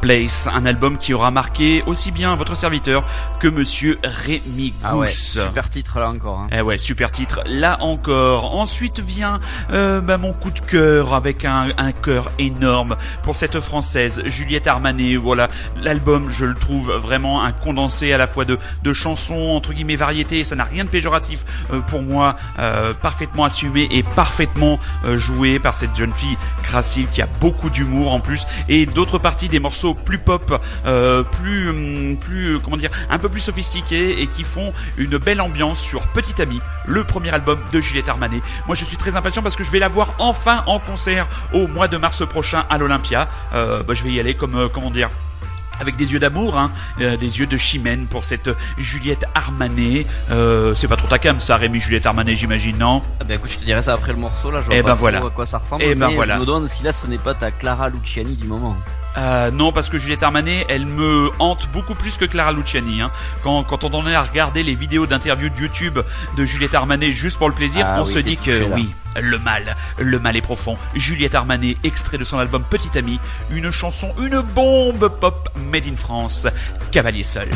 Place, un album qui aura marqué aussi bien votre serviteur que monsieur Rémi Ah ouais, Gousse. super titre là encore. Hein. Eh ouais, super titre. Là encore. Ensuite vient euh, bah, mon coup de cœur avec un, un cœur énorme pour cette française Juliette Armanet. Voilà, l'album, je le trouve vraiment un condensé à la fois de, de chansons entre guillemets variétés. Ça n'a rien de péjoratif euh, pour moi, euh, parfaitement assumé et parfaitement euh, joué par cette jeune fille gracile qui a beaucoup d'humour en plus et d'autres parties des morceaux plus pop, euh, plus hum, plus comment dire, un peu plus sophistiqués et qui font une belle ambiance sur Petit Ami, le premier album de Juliette Armanet. Moi, je suis très impatient parce que je vais la voir enfin en concert au mois de mars prochain à l'Olympia. Euh, bah, je vais y aller comme euh, comment dire avec des yeux d'amour, hein, euh, des yeux de chimène pour cette Juliette Armanet. Euh, c'est pas trop ta cam, ça, Rémi Juliette Armanet, j'imagine, non? Ah bah écoute, je te dirai ça après le morceau là, je vois Eh pas ben voilà. à quoi ça ressemble. Eh ben voilà. Je me demande si là ce n'est pas ta Clara Luciani du moment. Euh, non, parce que Juliette Armanet, elle me hante beaucoup plus que Clara Luciani. Hein. Quand, quand on en est à regarder les vidéos d'interviews de YouTube de Juliette Armanet juste pour le plaisir, Ah on oui, se dit que oui, le mal, le mal est profond. Juliette Armanet, extrait de son album Petit Ami, une chanson, une bombe pop made in France, Cavalier seul.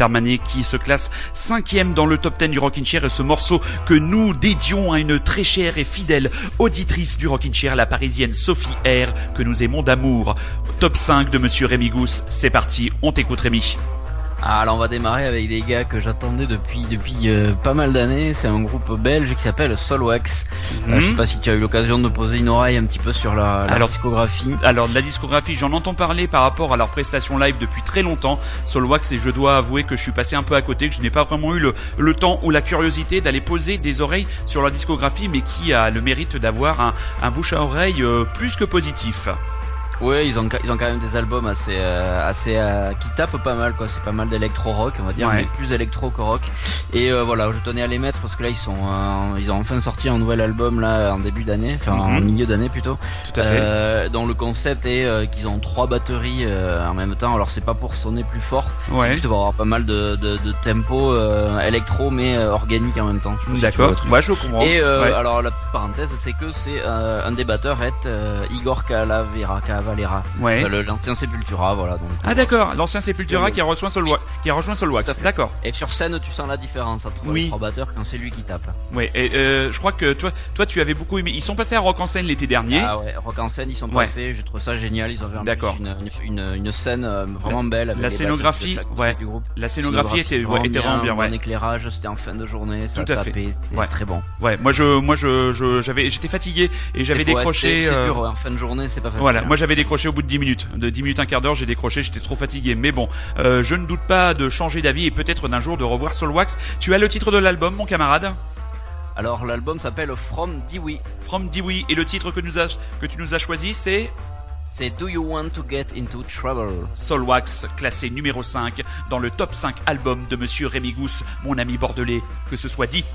Qui se classe cinquième dans le top 10 du Rockin' Chair et ce morceau que nous dédions à une très chère et fidèle auditrice du Rockin' Chair, la parisienne Sophie R, que nous aimons d'amour. Top 5 de Monsieur Rémi Gousse, c'est parti, on t'écoute Rémi. Ah, alors on va démarrer avec des gars que j'attendais depuis depuis euh, pas mal d'années. C'est un groupe belge qui s'appelle Solwax. Euh, je sais pas si tu as eu l'occasion de poser une oreille un petit peu sur la, la Alors- discographie. Alors de la discographie, j'en entends parler par rapport à leurs prestations live depuis très longtemps, Solwax, et je dois avouer que je suis passé un peu à côté, que je n'ai pas vraiment eu le, le temps ou la curiosité d'aller poser des oreilles sur leur discographie, mais qui a le mérite d'avoir un, un bouche à oreille euh, plus que positif. Ouais, ils ont ils ont quand même des albums assez euh, assez euh, qui tapent pas mal quoi. C'est pas mal d'électro rock, on va dire, Ouais. mais plus électro que rock. Et euh, voilà, je tenais à les mettre parce que là ils sont euh, ils ont enfin sorti un nouvel album là en début d'année, enfin en Mhm. milieu d'année plutôt. Tout à fait. Euh, dont le concept est euh, qu'ils ont trois batteries euh, en même temps. Alors c'est pas pour sonner plus fort, c'est Ouais. juste pour avoir pas mal de de, de tempo euh, électro mais organique en même temps. Si D'accord. Ouais, je comprends. Et euh, Ouais. alors la petite parenthèse, c'est que c'est euh, un des batteurs est euh, Igor Calavera, Ouais. Euh, l'ancien Sepultura, voilà. Donc, Ah d'accord, l'ancien Sepultura qui a rejoint Solwa- qui a rejoint Solwax. fait. D'accord. Et sur scène, tu sens la différence entre Oui. les trois batteurs quand c'est lui qui tape. Ouais. Et euh, je crois que toi, toi, tu avais beaucoup aimé. Ils sont passés à Rock en scène l'été dernier. Ah ouais, Rock en scène, ils sont Ouais. passés, je trouve ça génial. Ils D'accord. plus une, une, une, scène euh, vraiment belle. Avec la scénographie, ouais. du groupe. La scénographie était, ouais, était vraiment bien. Bon Ouais. éclairage, c'était en fin de journée, ça Tout à fait. tapait, c'était Ouais. très bon. Ouais. Moi, je, moi, je, j'avais, j'étais fatigué et j'avais décroché. c'est- euh, dur, en fin de journée, c'est pas facile. Voilà, hein. moi j'avais décroché au bout de 10 minutes. De 10 minutes, un quart d'heure, j'ai décroché, j'étais trop fatigué. Mais bon, euh, je ne doute pas de changer d'avis et peut-être d'un jour de revoir Solwax. Tu as le titre de l'album, mon camarade Alors l'album s'appelle From Dewey. From Dewey. Et le titre que, nous as, que tu nous as choisi, c'est C'est Do You Want to Get Into Trouble? Solwax, classé numéro 5 dans le top 5 album de Monsieur Rémi Gousse, mon ami bordelais, que ce soit dit.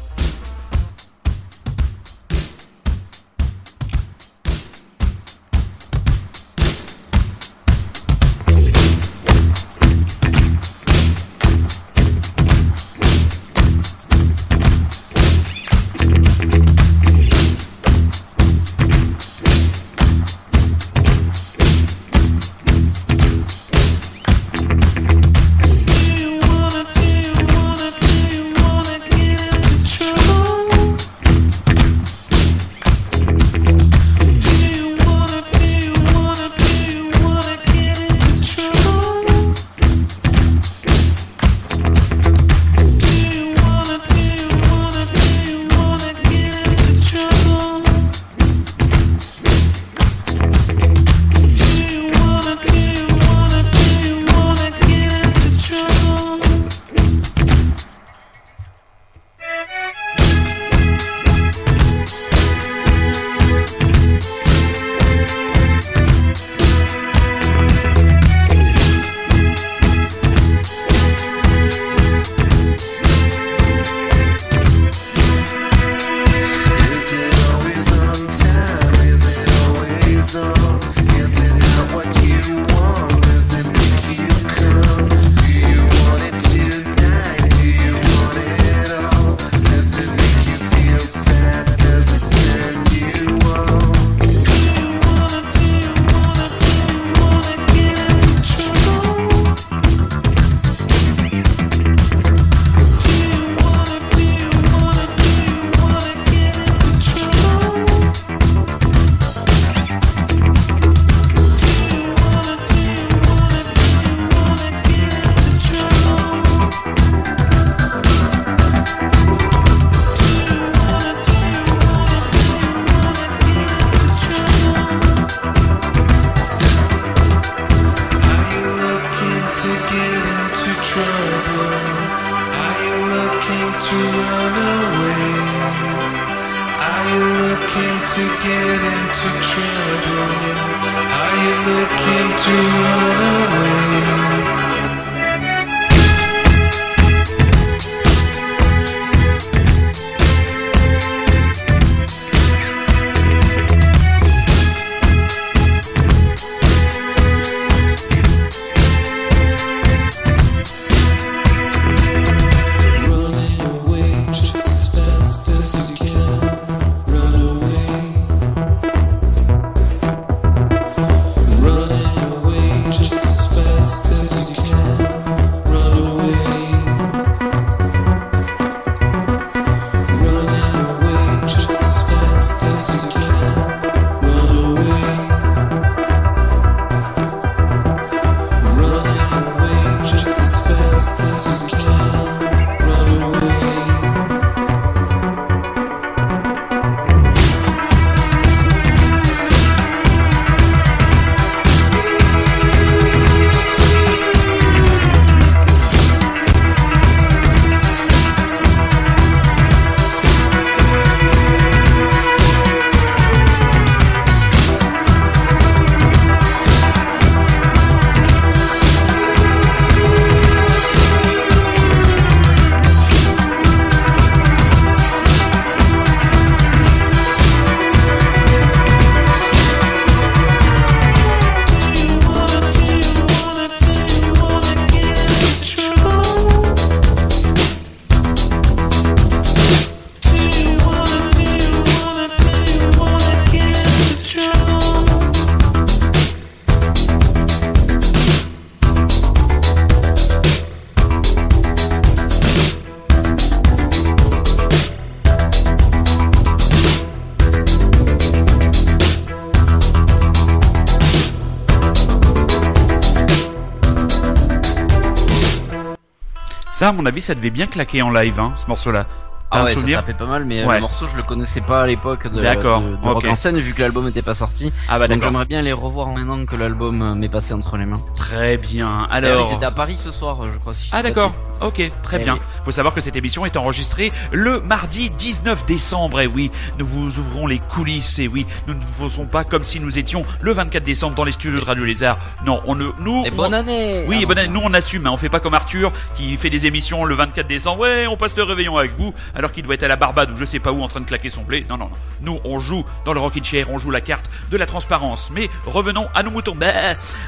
Ça, à mon avis, ça devait bien claquer en live, hein, ce morceau-là. T'as Ah un ouais, souvenir ça tapait pas mal, mais euh, Ouais. le morceau je le connaissais pas à l'époque de, D'accord, de, en scène vu que l'album était pas sorti. Ah bah Donc d'accord. j'aimerais bien les revoir maintenant que l'album euh, m'est passé entre les mains. Très bien. Alors. ils étaient à Paris ce soir, je crois. Si je Ah pas d'accord, ok, très Eh bien. Faut savoir que cette émission est enregistrée le mardi 19 décembre, et oui, nous vous ouvrons les coulisses, et oui, nous ne faisons pas comme si nous étions le 24 décembre dans les studios de Radio Lézard. Non, on ne, nous... Et on- bonne année Oui, Ah, bonne année. Nous, on assume. Hein. On fait pas comme Arthur qui fait des émissions le 24 décembre. Ouais, on passe le réveillon avec vous, alors qu'il doit être à la Barbade ou je sais pas où en train de claquer son blé. Non, non, non. Nous, on joue dans le Rockin' Chair, on joue la carte de la transparence. Mais revenons à nos moutons. Bah,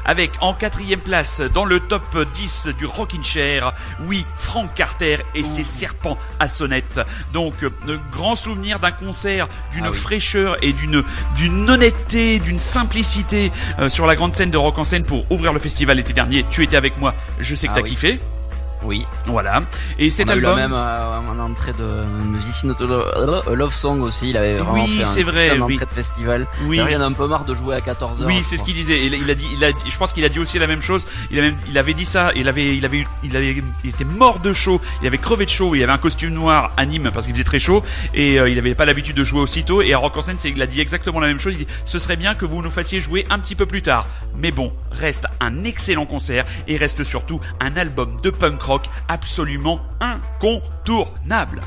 avec en quatrième place dans le top 10 du Rockin' Chair, oui, Frank Carter et ses serpents à sonnette. Donc, euh, grand souvenir d'un concert d'une Ah oui. fraîcheur et d'une d'une honnêteté, d'une simplicité euh, sur la grande scène de Rock en scène pour ouvrir le festival l'été dernier. Tu étais avec moi, je sais que Ah t'as oui. kiffé. Oui. Voilà. Et cet on a eu la album. même euh, en entrée de Musicine Auto Love, Love Song aussi. Il avait vraiment Oui, fait un c'est vrai, oui. d'entrée de festival. Oui. Il en a un peu marre de jouer à 14h. Oui, c'est ce qu'il disait. Il, il a dit, il a, je pense qu'il a dit aussi la même chose. Il, a même, il avait dit ça. Il avait, il avait, il avait, il était mort de chaud. Il avait crevé de chaud. Il avait un costume noir à Nîmes parce qu'il faisait très chaud et euh, il avait pas l'habitude de jouer aussitôt. Et à Rock en scène, il a dit exactement la même chose. Il dit, ce serait bien que vous nous fassiez jouer un petit peu plus tard. Mais bon, reste un excellent concert et reste surtout un album de punk absolument incontournable.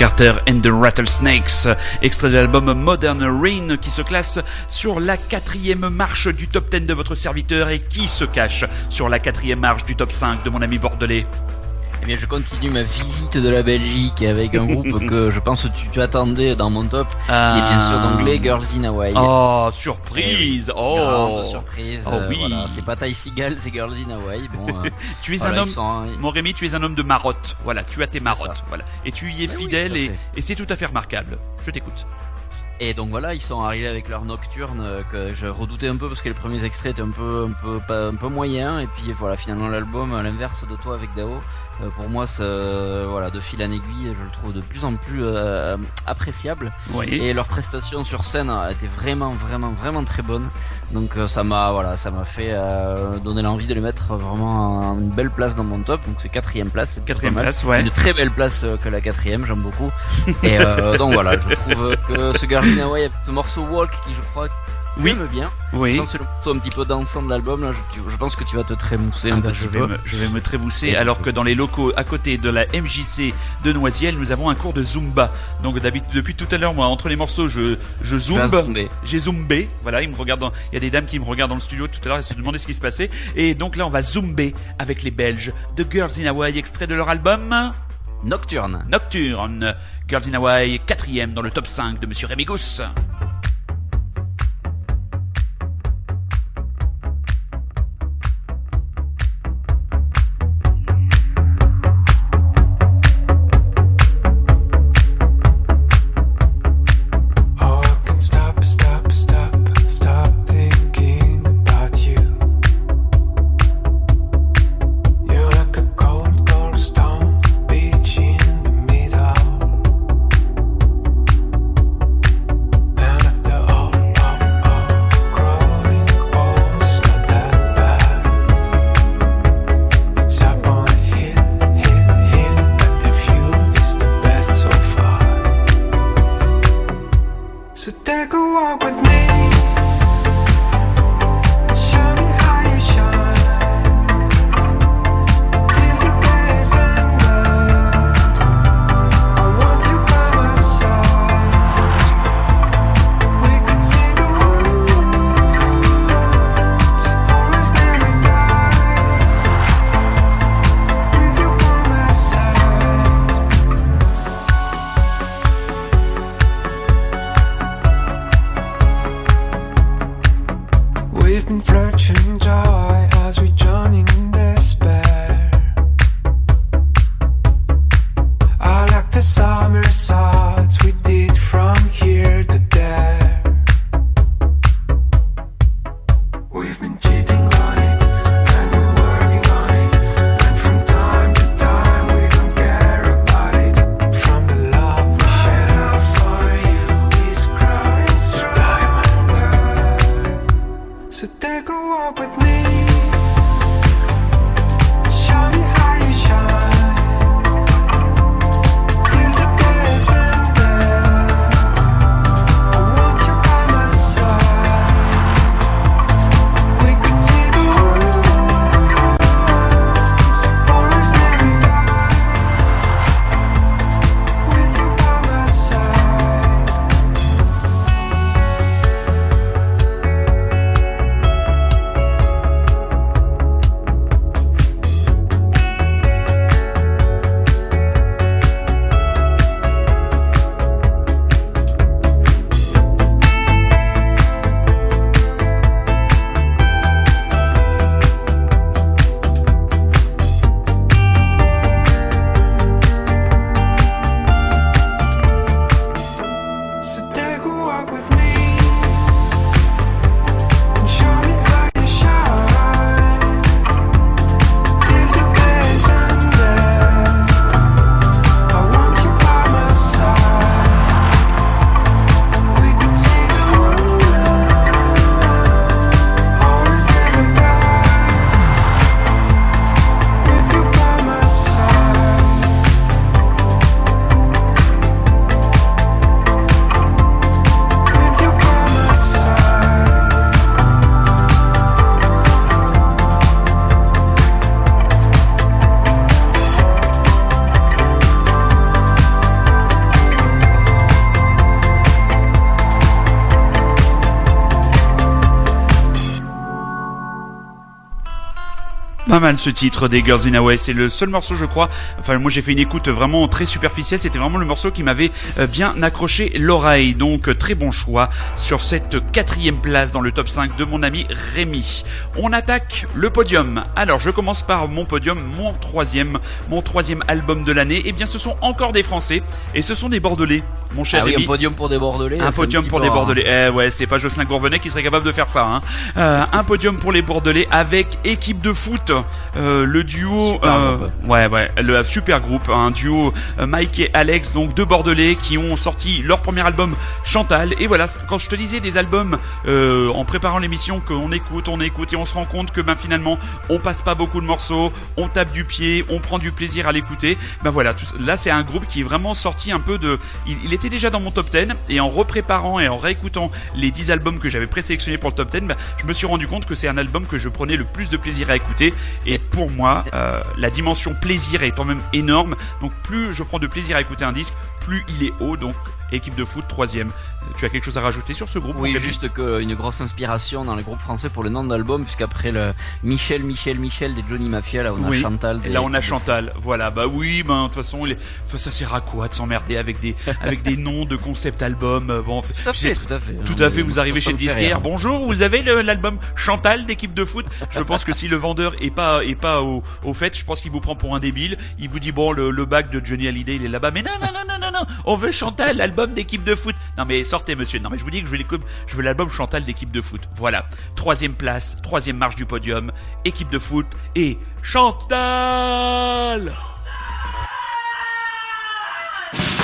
Carter and the Rattlesnakes, extrait de l'album Modern Rain qui se classe sur la quatrième marche du top 10 de votre serviteur et qui se cache sur la quatrième marche du top 5 de mon ami bordelais? Eh bien, je continue ma visite de la Belgique avec un groupe que je pense que tu, tu attendais dans mon top, qui est bien sûr donc les Girls in Hawaii. Oh, surprise Oh Grande surprise. Oh oui. voilà. C'est pas Ty Seagal, c'est Girls in Hawaii. Bon, euh, Tu es voilà, un homme, sont- mon Rémi, tu es un homme de marotte. Voilà, tu as tes marottes. Voilà. Et tu y es Ben oui, fidèle et, c'est tout à fait remarquable. Je t'écoute. Et donc voilà, ils sont arrivés avec leur nocturne euh, que je redoutais un peu parce que les premiers extraits étaient un peu un peu un peu moyens et puis voilà finalement l'album à l'inverse de toi avec Dao euh, pour moi euh, voilà de fil en aiguille je le trouve de plus en plus euh, appréciable. Oui. et leur prestation sur scène a été vraiment vraiment vraiment très bonne. Donc euh, ça m'a voilà ça m'a fait euh, donner l'envie de les mettre vraiment une belle place dans mon top. Donc c'est quatrième place Quatrième place, ouais. une très belle place que la quatrième j'aime beaucoup. Et euh, donc voilà je trouve que ce Girl in Hawaii ce morceau Walk qui je crois Oui. j'aime bien Oui. je pense que c'est le un petit peu dansant de l'album là je, tu- je pense que tu vas te trémousser Ah un bah, petit je, vais me, je vais me trébousser Et- alors que dans les locaux à côté de la MJC de Noisiel, nous avons un cours de Zumba. Donc d'habitude, depuis tout à l'heure, moi, entre les morceaux, je, je zoombe. zoomer. J'ai zoombé. Voilà, ils me regardent. dans- Il y a des dames qui me regardent dans le studio tout à l'heure et se demandaient ce qui se passait. Et donc là, on va zoomber avec les Belges de Girls in Hawaii, extrait de leur album Nocturne Nocturne. Girls in Hawaii, quatrième dans le top 5 de Monsieur Gousse. Pas mal ce titre des Girls in Away, c'est le seul morceau je crois, enfin moi j'ai fait une écoute vraiment très superficielle, c'était vraiment le morceau qui m'avait euh, bien accroché l'oreille, donc euh, très bon choix sur cette quatrième place dans le top 5 de mon ami Rémi. On attaque le podium, alors je commence par mon podium, mon troisième, mon troisième album de l'année, et bien ce sont encore des Français, et ce sont des Bordelais, mon cher Ah oui, un podium pour des Bordelais. Un podium pour rare. Bordelais. Eh ouais, c'est pas Jocelyn Gourvenet qui serait capable de faire ça. Hein. Euh, un podium pour les Bordelais avec équipe de foot, euh, le duo. Euh, ouais, ouais, le super groupe, un duo euh, Mike et Alex, donc deux Bordelais qui ont sorti leur premier album Chantal. Et voilà, quand je te disais des albums euh, en préparant l'émission qu'on écoute, on écoute et on se rend compte que ben finalement on passe pas beaucoup de morceaux, on tape du pied, on prend du plaisir à l'écouter. Ben voilà, tout là c'est un groupe qui est vraiment sorti un peu de. Il, il était déjà dans mon top 10 et en repréparant et en réécoutant les 10 albums que j'avais présélectionnés pour le top 10, ben, je me suis rendu compte que c'est un album que je prenais le plus de plaisir à écouter. Et pour moi, euh, la dimension plaisir est quand même énorme. Donc plus je prends de plaisir à écouter un disque, plus il est haut. Donc équipe de foot troisième. Euh, Tu as quelque chose à rajouter sur ce groupe Oui, juste que une grosse inspiration dans les groupes français pour le nom d'album, puisqu'après le Michel, Michel, Michel des Johnny Mafia, là on a Oui. Chantal. Des- là on a Chantal, voilà, bah oui, ben de toute façon, il est- enfin, ça sert à quoi de s'emmerder avec des avec des noms de concept album euh, Bon, Tout à fait, tout à fait. Tout à fait, vous arrivez chez le disquaire. Bonjour, vous avez l'album Chantal d'équipe de foot? Je pense que si le vendeur est pas est pas au, au fait, je pense qu'il vous prend pour un débile. Il vous dit bon le, le bac de Johnny Hallyday il est là-bas, mais non non non non non non, on veut Chantal l'album d'équipe de foot. Non mais sortez monsieur. Non mais je vous dis que je veux l'album Chantal d'équipe de foot. Voilà, troisième place, troisième marche du podium, équipe de foot et Chantal. Did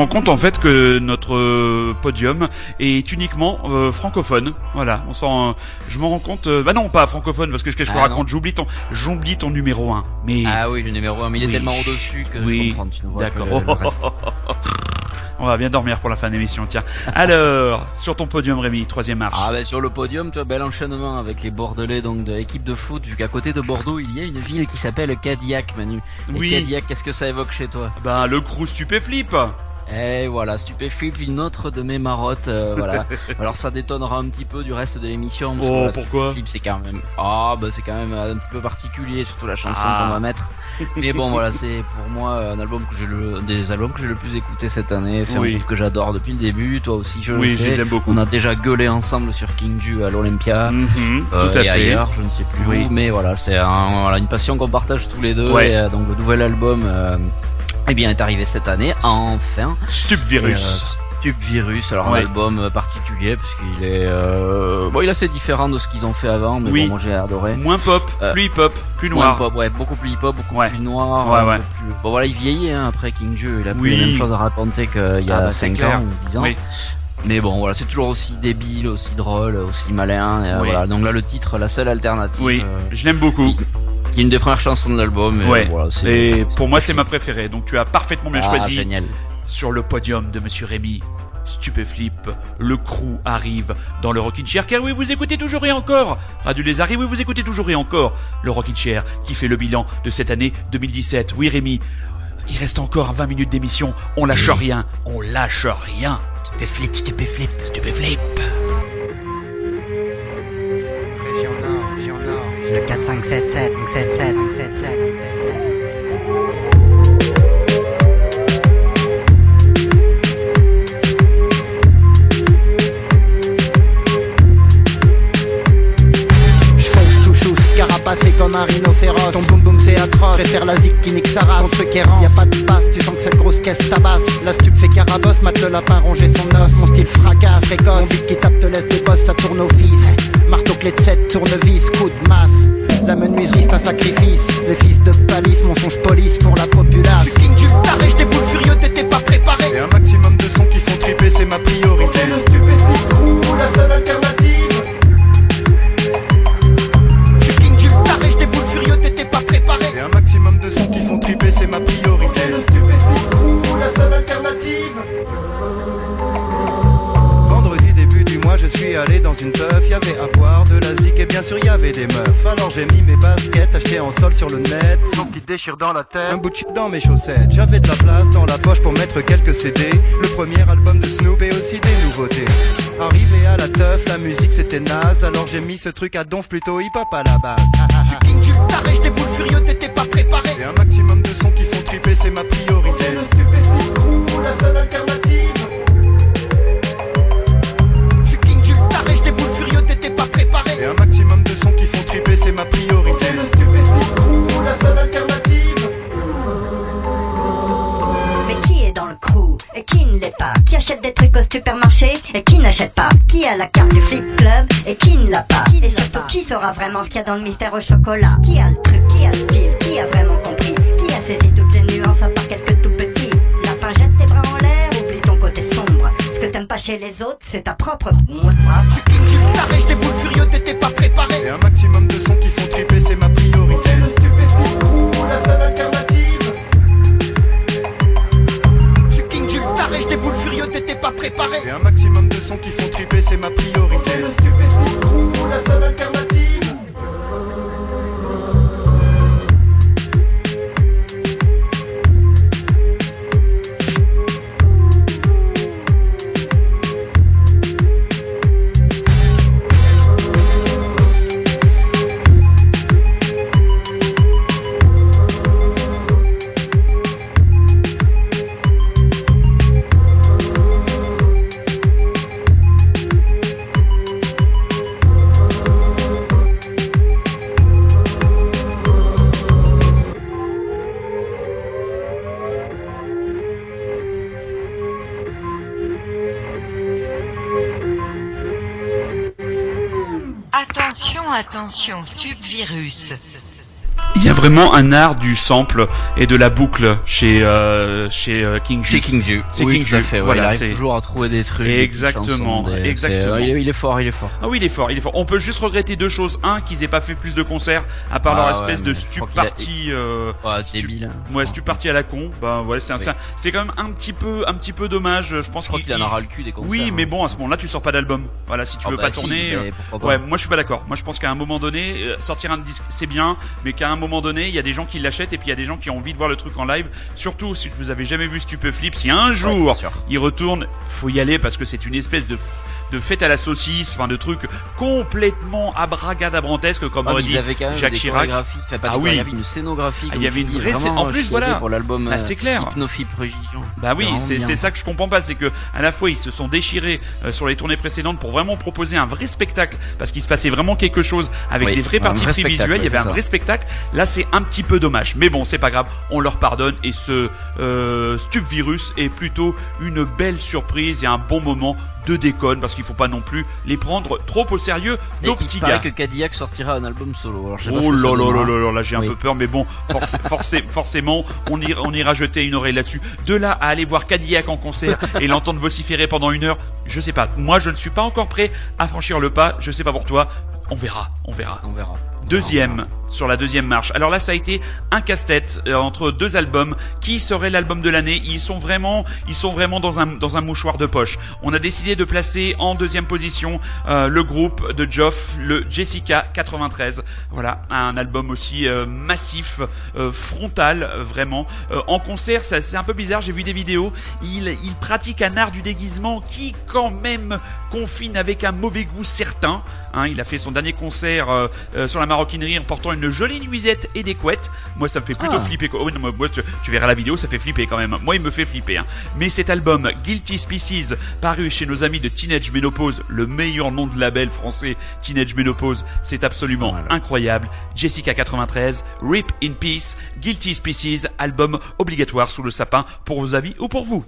Je me rends compte en fait que notre euh, podium est uniquement euh, francophone. Voilà, on s'en, je me rends compte. euh, bah non, pas francophone parce que qu'est-ce que je Ah, raconte? J'oublie ton, j'oublie ton numéro 1 Mais Ah oui, le numéro 1, mais il est tellement au-dessus que Oui. je comprends, tu D'accord. le- le reste. on va bien dormir pour la fin de l'émission. Tiens. Alors, sur ton podium, Rémi, troisième marche. Ah ben sur le podium, tu vois, bel enchaînement avec les Bordelais donc de l'équipe de foot, vu qu'à côté de Bordeaux, il y a une ville qui s'appelle Cadillac, Manu. Et Oui. Cadillac, qu'est-ce que ça évoque chez toi? Ben le crew stupéflip. Et voilà, Stupéflip, une autre de mes marottes, euh, voilà. Alors ça détonnera un petit peu du reste de l'émission. Oh, pourquoi Stupéflip, c'est quand même, ah bah c'est quand même un petit peu particulier, surtout la chanson Ah. qu'on va mettre. Mais bon, voilà, c'est pour moi un album que j'ai le, des albums que j'ai le plus écouté cette année. C'est Oui. un groupe que j'adore depuis le début. Toi aussi, je Oui, le je sais. les aime beaucoup. On a déjà gueulé ensemble sur King Ju à l'Olympia. Mhm, Euh, tout à et fait. ailleurs, je ne sais plus Oui. où, mais voilà, c'est un- voilà, une passion qu'on partage tous les deux. Ouais. Et, euh, donc le nouvel album, eh bien, est arrivé cette année, enfin. Stup virus. Tube Virus, alors Ouais. un album euh, particulier puisqu'il est euh, bon, il est assez différent de ce qu'ils ont fait avant, mais Oui. bon, j'ai adoré. Moins pop, Euh, plus hip hop, plus Moins noir. pop, ouais, beaucoup plus hip-hop, beaucoup Ouais. plus noir. Ouais, plus- Bon voilà, il vieillit hein, après King Joe, il a plus Oui. les mêmes choses à raconter qu'il y Ah, a bah, c'est 5 clair. ans ou 10 ans. Oui. Mais bon, voilà, c'est toujours aussi débile, aussi drôle, aussi malin. Et, euh, voilà, donc là le titre, la seule alternative. Oui, euh, je l'aime beaucoup. Qui est une des premières chansons de l'album. et Ouais. voilà, c'est- Et c'est- pour moi, c'est ma préférée. Donc tu as parfaitement bien Ah, choisi. génial. Sur le podium de Monsieur Rémi. Stupéflip, le crew arrive dans le Rockin' Chair, car oui, vous écoutez toujours et encore Radio Les Arrêts, oui, vous écoutez toujours et encore le Rockin' Chair, qui fait le bilan de cette année 2017. Oui, Rémi, il reste encore 20 minutes d'émission, on lâche rien, on lâche rien. Stupéflip, stupéflip. Stupéflip. Région Nord, région Nord. Le 4, un rhino féroce. Ton boum boum c'est atroce, préfère la zik qui nique sa race. Ton truc errant, y a pas de passe, tu sens que cette grosse caisse tabasse. La stup fait carabosse, mate le lapin ronger son os. Mon style fracasse, précoce. Mon beat qui tape te laisse des bosses, ça tourne au fils. Marteau clé de 7, tournevis, coup de masse. La menuiserie c'est un sacrifice. Les fils de palisse, mon songe police pour la populace. Je king du taré, j'déboule furieux, t'étais pas préparé. Et un maximum de sons qui font triper, c'est ma priorité. le stupéflip crew, la seule alternative. Bien sûr y'avait des meufs. Alors j'ai mis mes baskets achetées en sol sur le net. Son qui déchire dans la tête Un bout de chip dans mes chaussettes. J'avais de la place dans la poche pour mettre quelques CD Le premier album de Snoop et aussi des nouveautés. Arrivé à la teuf la musique c'était naze. Alors j'ai mis ce truc à donf plutôt hip hop à la base. Je king du taré, j'déboule furieux, t'étais pas préparé. Et un maximum de sons qui font triper, c'est ma priorité. Achète des trucs au supermarché et qui n'achète pas Qui a la carte du flip club et qui ne l'a pas Et surtout qui saura vraiment ce qu'il y a dans le mystère au chocolat Qui a le truc, qui a le style, qui a vraiment compris Qui a saisi toutes les nuances à part quelques tout petits Lapin jette tes bras en l'air, oublie ton côté sombre Ce que t'aimes pas chez les autres, c'est ta propre Je suis king du taré, j'déboule furieux, t'étais Attention, attention, Stupvirus. Il y a vraiment un art du sample et de la boucle chez euh, chez euh, King Ju. Chez King Ju. C'est oui, King tout à Ju. fait. ouais, Voilà, il arrive toujours à trouver des trucs. des Exactement, chansons, des- exactement. euh, il, est, il est fort, il est fort. Ah oui, il est fort, il est fort. On peut juste regretter deux choses. Un, qu'ils aient pas fait plus de concerts, à part Ah leur ouais, espèce de stup a- party. Euh, Ouais, stu- débile. Ouais, stup party à la con. Ben ouais, c'est un- Oui. c'est quand même un petit peu, un petit peu dommage. Je pense qu'il en aura le cul des concerts. Oui, mais hein. bon, à ce moment-là, tu sors pas d'album. Voilà, si tu Ah veux bah pas si, tourner. euh. Ouais, moi je suis pas d'accord. Moi je pense qu'à un moment donné, sortir un disque c'est bien, mais qu'à un moment donné, il y a des gens qui l'achètent et puis il y a des gens qui ont envie de voir le truc en live. Surtout si vous avez jamais vu Stupeflip, si un jour il retourne, faut y aller parce que c'est une espèce de de fête à la saucisse, enfin de truc complètement abracadabrantesque comme Ah, mais dit avaient quand même Jacques des Chirac. enfin, pas Ah des oui. une scénographie. Ah, il y avait une vraie vraiment, en plus, stylée voilà. pour l'album. Bah, euh, c'est clair. Bah oui, c'est ça que je comprends pas, c'est que à la fois ils se sont déchirés euh, sur les tournées précédentes pour vraiment proposer un vrai spectacle, parce qu'il se passait vraiment quelque chose avec Oui, des vraies un parties pris visuelles, il y avait un vrai spectacle. Là, c'est un petit peu dommage, mais bon, c'est pas grave, on leur pardonne et ce euh, Stup Virus est plutôt une belle surprise et un bon moment de déconne, parce qu'il faut pas non plus les prendre trop au sérieux, nos il petits paraît gars. que Cadillac sortira un album solo. Alors, je sais Oh là là là là là j'ai un peu peur, mais bon, forc- forcé- forcément, on ira, on ira jeter une oreille là-dessus. De là à aller voir Cadillac en concert et l'entendre vociférer pendant une heure, je sais pas. Moi, je ne suis pas encore prêt à franchir le pas. Je sais pas pour toi. On verra, on verra. On verra. Deuxième, sur la deuxième marche. Alors là, ça a été un casse-tête euh, entre deux albums. Qui serait l'album de l'année? Ils sont vraiment, ils sont vraiment dans un dans un mouchoir de poche. On a décidé de placer en deuxième position euh, le groupe de Joff, le Jessica 93. Voilà, un album aussi euh, massif, euh, frontal, vraiment. Euh, en concert, ça c'est un peu bizarre. J'ai vu des vidéos. Il il pratique un art du déguisement qui quand même confine avec un mauvais goût certain. Hein, il a fait son dernier concert sur la maroquinerie en portant une jolie nuisette et des couettes. Moi, ça me fait plutôt Ah. flipper. quoi. Oh, non, moi, tu, tu verras la vidéo, ça fait flipper quand même. Moi, il me fait flipper. hein. Mais cet album, Guilty Species, paru chez nos amis de Teenage Menopause, le meilleur nom de label français, Teenage Menopause, c'est absolument incroyable. Jessica 93, Rip in Peace, Guilty Species, album obligatoire sous le sapin pour vos avis ou pour vous.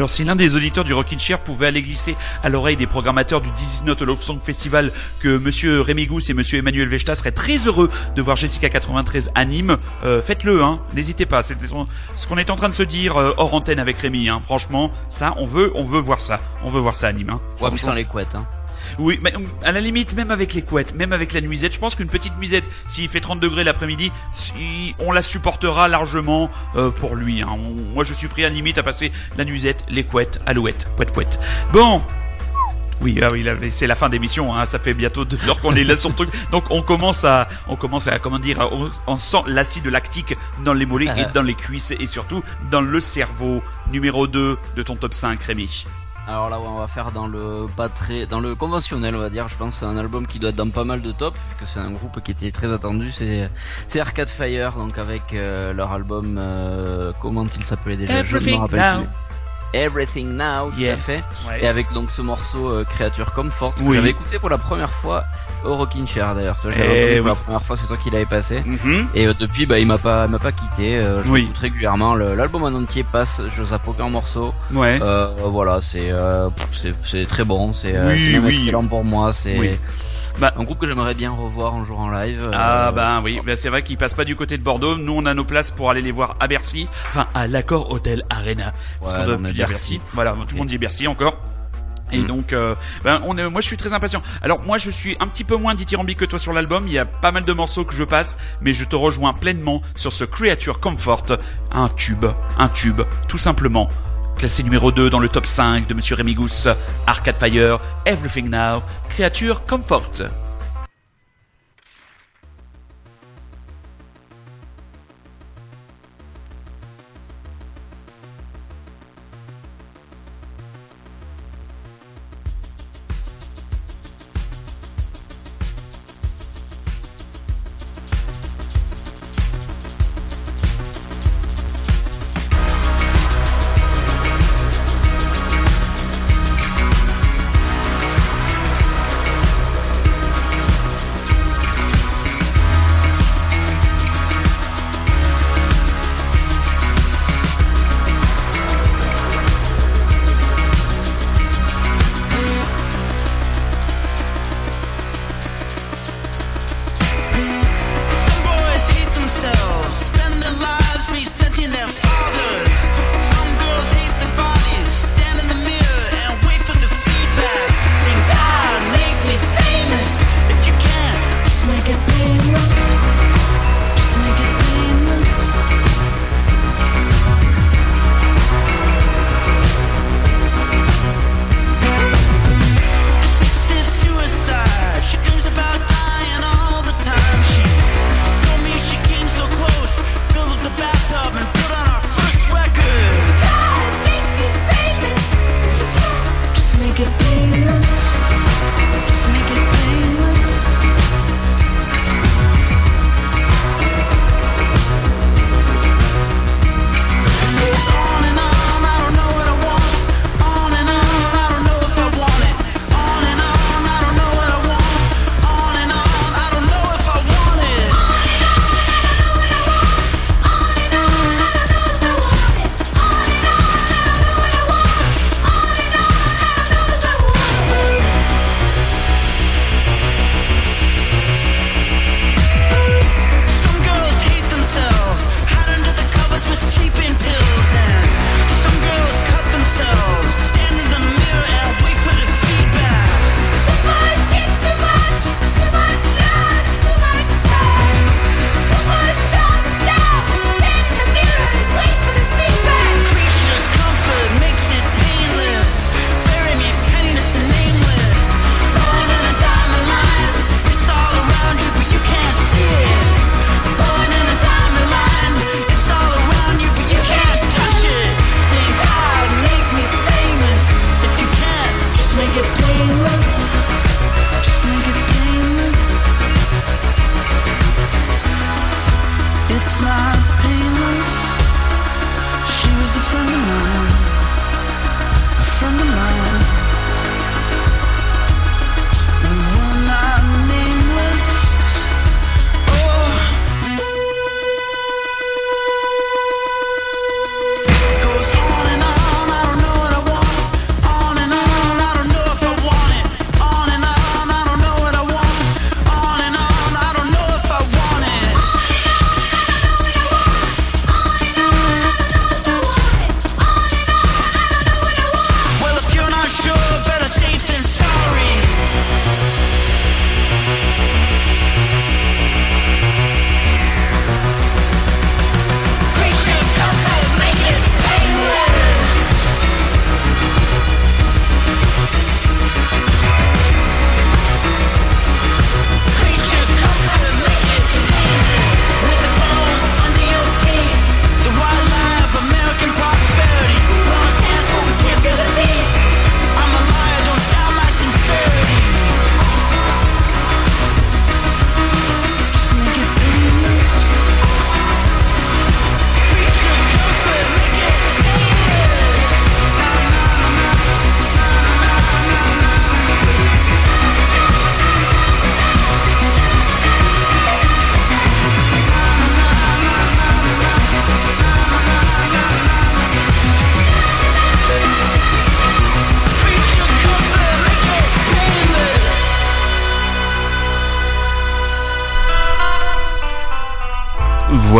Alors si l'un des auditeurs du Rockin' Chair pouvait aller glisser à l'oreille des programmateurs du 19 Love Song Festival que monsieur Rémi Gousse et monsieur Emmanuel Vechta seraient très heureux de voir Jessica 93 à Nîmes, euh, faites-le, hein, n'hésitez pas. C'est ce qu'on est en train de se dire euh, hors antenne avec Rémi. Hein. Franchement, ça, on veut, on veut voir ça, on veut voir ça à Nîmes. Hein. Ouais, sans les couettes, hein. Oui, mais euh, à la limite, même avec les couettes, même avec la nuisette, je pense qu'une petite nuisette, s'il fait 30 degrés l'après-midi, on la supportera largement euh, pour lui. Hein. Moi, je suis pris à la limite à passer la nuisette, les couettes, alouette, pouette, pouette. Bon. Oui, ah oui, c'est la fin d'émission. Hein. Ça fait bientôt deux heures qu'on est là sur le truc. Donc on commence à, on commence à, comment dire, on, on sent l'acide lactique dans les mollets et dans les cuisses et surtout dans le cerveau. Numéro 2 de ton top 5, Rémi. Alors là, ouais, on va faire dans le pas très, dans le conventionnel, on va dire. Je pense que c'est un album qui doit être dans pas mal de tops, que c'est un groupe qui était très attendu. C'est, c'est Arcade Fire, donc avec euh, leur album, euh, comment il s'appelait déjà? Je ne me Everything rappelle Now. plus. Everything Now, Yeah. tout à fait. Ouais. Et avec donc ce morceau euh, Créature Comfort que Oui. j'avais écouté pour la première fois au Rockin' Chair d'ailleurs. Tu vois, Eh j'avais pour la première fois, c'est toi qui l'avais passé. Mhm. Et euh, depuis, bah, il m'a pas, m'a pas quitté. Euh, je Oui. l'écoute régulièrement. L'album en entier passe. Je zappe aucun morceau. Ouais. Euh, voilà, c'est, euh, c'est, très bon. C'est, euh, Oui, même excellent pour moi. C'est Oui. Bah- un groupe que j'aimerais bien revoir un jour en live. Ah bah oui, bah, c'est vrai qu'ils passent pas du côté de Bordeaux. Nous on a nos places pour aller les voir à Bercy, enfin à l'accord Hôtel Arena. Parce Ouais, qu'on doit non, mais plus dire Bercy. Bercy. Voilà, tout le monde dit Bercy encore. Et Mm. donc, euh, ben, on est, moi je suis très impatient. Alors moi je suis un petit peu moins dithyrambique que toi sur l'album. Il y a pas mal de morceaux que je passe, mais je te rejoins pleinement sur ce Creature Comfort, un tube, un tube, tout simplement. Classé numéro 2 dans le top 5 de Monsieur Rémi Gousse, Arcade Fire, Everything Now, Creature Comfort.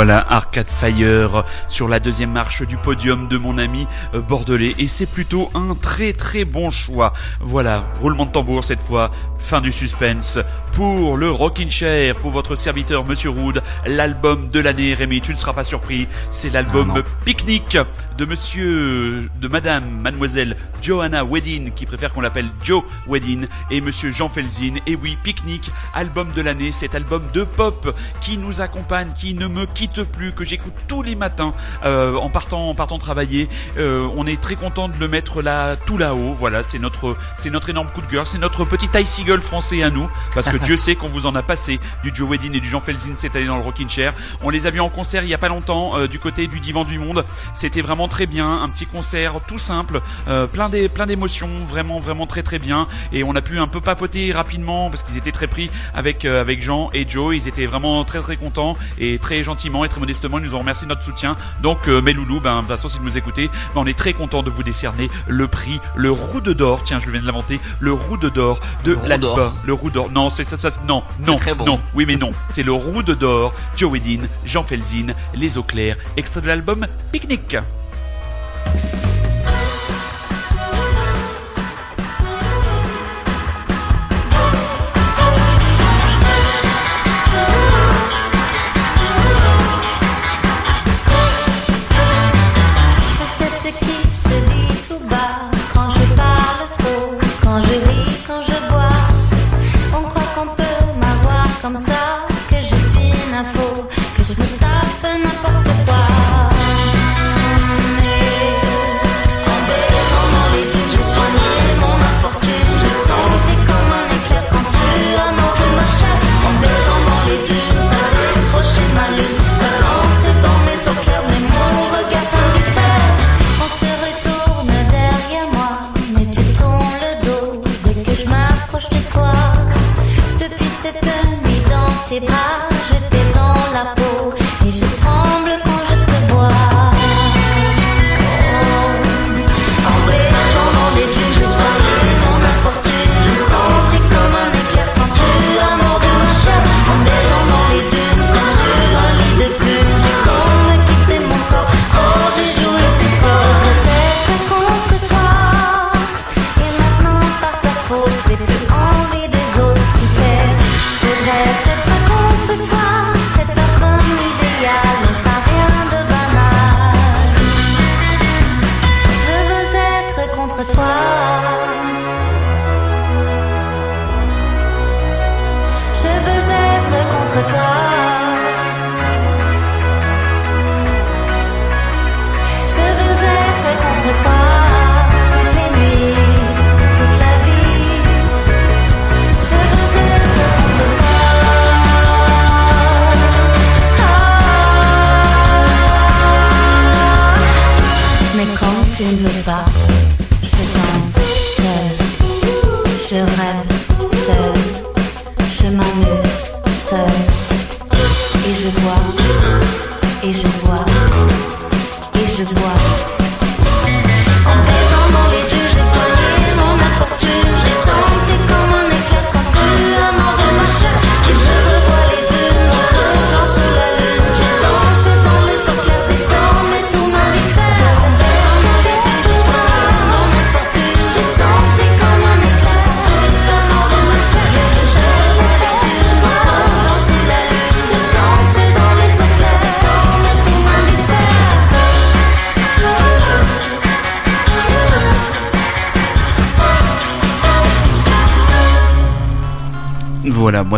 Voilà Arcade Fire sur la deuxième marche du podium de mon ami euh, bordelais et c'est plutôt un très très bon choix. Voilà, roulement de tambour cette fois, fin du suspense pour le Rockin' Chair, pour votre serviteur Monsieur Rood, l'album de l'année Rémi, tu ne seras pas surpris, c'est l'album Ah. Pique-Nique de Monsieur, de Madame, Mademoiselle Johanna Wedin qui préfère qu'on l'appelle Joe Wedin et Monsieur Jean Felzin. Et oui, Pique-Nique, album de l'année, cet album de pop qui nous accompagne, qui ne me quitte plus, que j'écoute tous les matins euh, en partant, en partant travailler. Euh, on est très content de le mettre là, tout là-haut. Voilà, c'est notre, c'est notre énorme coup de cœur, c'est notre petit Icy Gull français à nous, parce que Dieu sait qu'on vous en a passé du Joe Wedin et du Jean Felzin cette année dans le Rockin' Chair. On les a vus en concert il y a pas longtemps euh, du côté du Divan du Monde. C'était vraiment très bien, un petit concert tout simple, plein des, plein d'émotions, vraiment, vraiment très très bien. Et on a pu un peu papoter rapidement parce qu'ils étaient très pris avec avec Jean et Joe. Ils étaient vraiment très très contents et très gentiment et très modestement ils nous ont remercié de notre soutien. Donc euh, mes loulous, ben de toute façon si vous nous écoutez, ben, on est très content de vous décerner le prix, le roue de d'or. Tiens, je viens de l'inventer, le roue de d'or de Le l'album. d'or. Le roue d'or. Non, c'est ça, ça, non, non, très bon. non. Oui mais non, c'est le roue de d'or. Joe Wedin, Jean Felzin, Les Eaux Claires, extrait de l'album Picnic. Nuit dans et je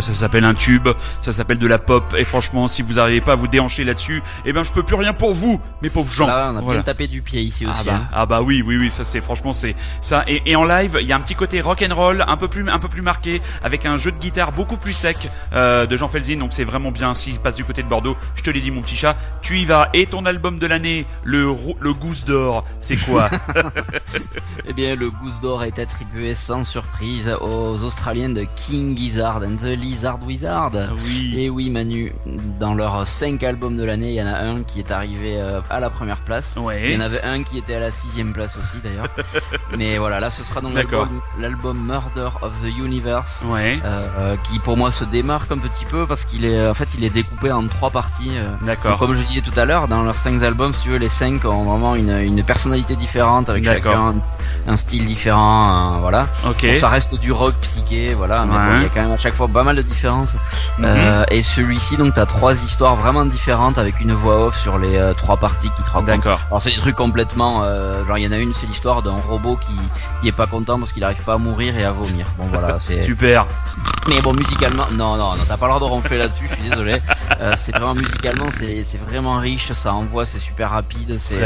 ça s'appelle un tube, ça s'appelle de la pop, et franchement, si vous n'arrivez pas à vous déhancher là-dessus, eh ben je peux plus rien pour vous, mes pauvres gens. Là, on a Voilà. bien tapé du pied ici Ah aussi. bah, hein. ah bah oui oui oui ça c'est franchement c'est ça et, et en live il y a un petit côté rock and roll un peu plus un peu plus marqué avec un jeu de guitare beaucoup plus sec euh, de Jean Felzin donc c'est vraiment bien s'il passe du côté de Bordeaux je te l'ai dit mon petit chat tu y vas et ton album de l'année le le gousse d'or c'est quoi Eh bien, le Gousse d'Or est attribué sans surprise aux Australiens de King Gizzard and the Lizard Wizard. Oui. Et oui, Manu, dans leurs 5 albums de l'année, il y en a un qui est arrivé euh, à la première place. Ouais. Il y en avait un qui était à la sixième place aussi d'ailleurs. Mais voilà, là ce sera donc l'album- Murder of the Universe. Ouais. euh, euh, qui pour moi se démarque un petit peu parce qu'il est en fait il est découpé en trois parties. D'accord. Comme je disais tout à l'heure, dans leurs cinq albums, si tu veux, les cinq ont vraiment une, une personnalité différente avec chacun un, un style différent, euh, voilà. Ok. Bon, ça reste du rock psyché, voilà, mais Ouais. bon, il y a quand même à chaque fois pas mal de différences. Mhm. Euh, et celui-ci, donc, t'as trois histoires vraiment différentes avec une voix off sur les euh, trois parties qui te racontent. D'accord. Alors c'est des trucs complètement, euh, genre il y en a une, c'est l'histoire d'un robot qui qui est pas content parce qu'il arrive pas à mourir et à vomir. Bon voilà, c'est. Super. Mais bon, musicalement, non, non, non, t'as pas le droit de ronfler là-dessus, je suis désolé. C'est vraiment musicalement, c'est c'est vraiment riche, ça envoie, c'est super rapide, c'est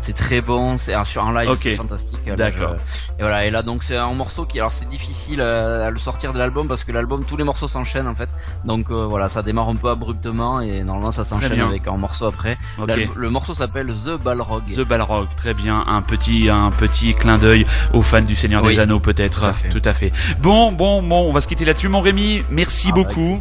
c'est très bon, c'est sur un live, Ok. c'est fantastique. D'accord. je- Et voilà, et là donc c'est un morceau qui, alors c'est difficile à le sortir de l'album parce que l'album, tous les morceaux s'enchaînent en fait. Donc euh, voilà, ça démarre un peu abruptement et normalement ça s'enchaîne avec un morceau après. Le morceau s'appelle The Balrog. The Balrog, très bien, un petit un petit clin d'œil aux fans du Seigneur Oui, des Anneaux peut-être, tout à fait. Bon, bon, bon, on va se quitter là-dessus, mon Rémi. Merci Ah, avec beaucoup.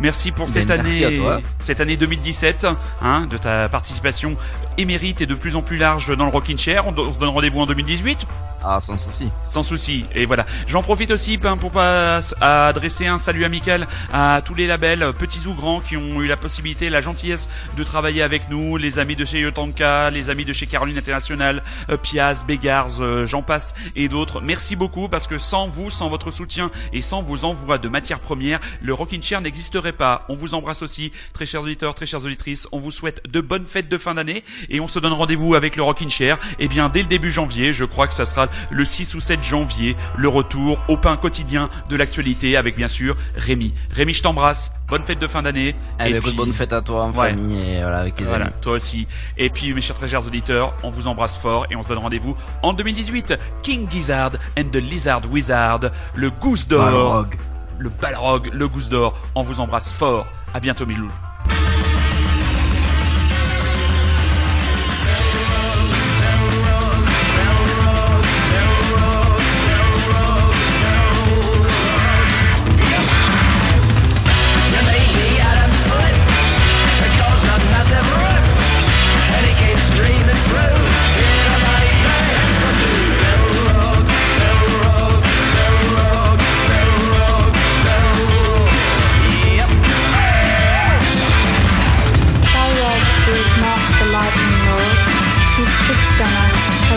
Merci pour Ben, cette merci année, cette année 2017, hein, de ta participation émérite et de plus en plus large dans le Rockin' Chair. On, on se donne rendez-vous en 2018 Ah, sans souci. sans souci. Et voilà. J'en profite aussi pour pas à adresser un salut amical à tous les labels, petits ou grands, qui ont eu la possibilité, la gentillesse de travailler avec nous, les amis de chez Yotanka, les amis de chez Caroline International, euh, Piaz, Begars, euh, j'en passe et d'autres. Merci beaucoup parce que sans vous, sans votre soutien et sans vos envois de matières premières, le Rockin' Chair n'existerait pas. On vous embrasse aussi, très chers auditeurs, très chères auditrices. On vous souhaite de bonnes fêtes de fin d'année et on se donne rendez-vous avec le Rockin' Chair. Eh bien, dès le début janvier, je crois que ça sera le 6 ou 7 janvier, le retour au pain quotidien de l'actualité avec bien sûr Rémi. Rémi, je t'embrasse. Bonne fête de fin d'année. Eh ben, Et puis- bonne fête à toi en Ouais. famille et voilà avec tes voilà, amis. toi aussi. Et puis, mes chers très chers auditeurs, on vous embrasse fort et on se donne rendez-vous en 2018. King Gizzard and the Lizard Wizard, le Goose d'or, Balrog. le Balrog, le Goose d'or. On vous embrasse fort. À bientôt, Milou.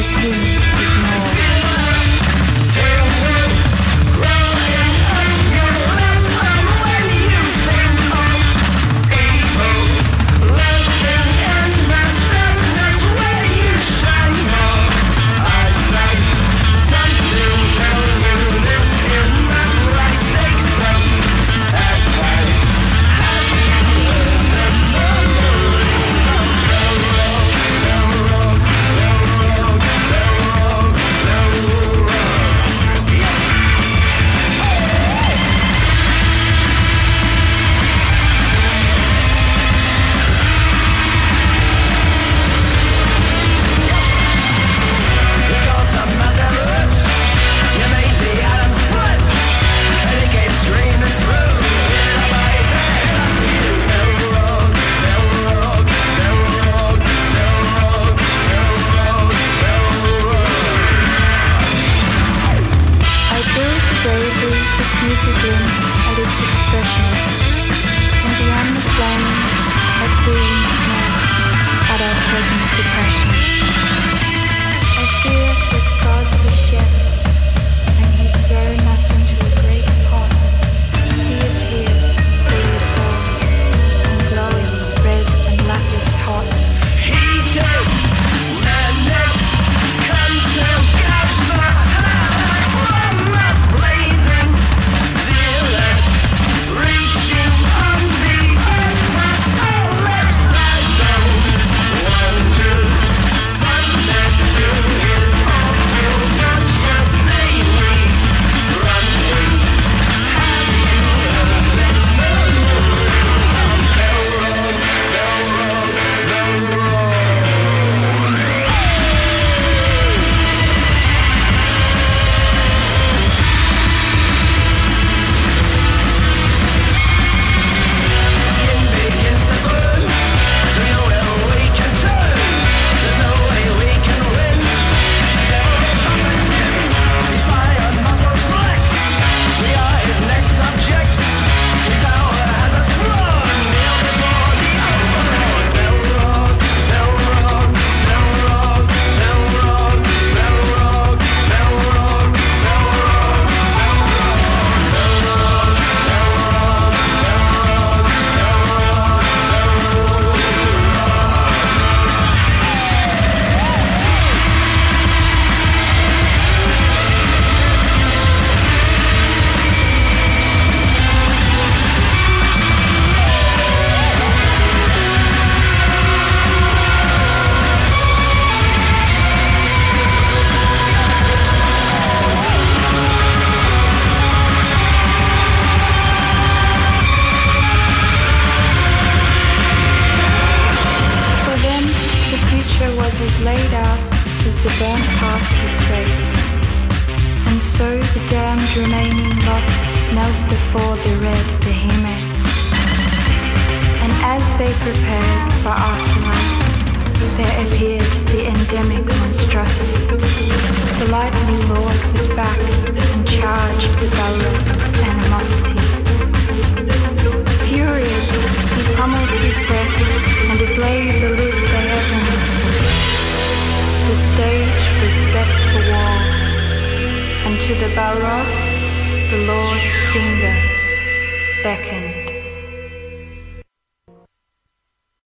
husband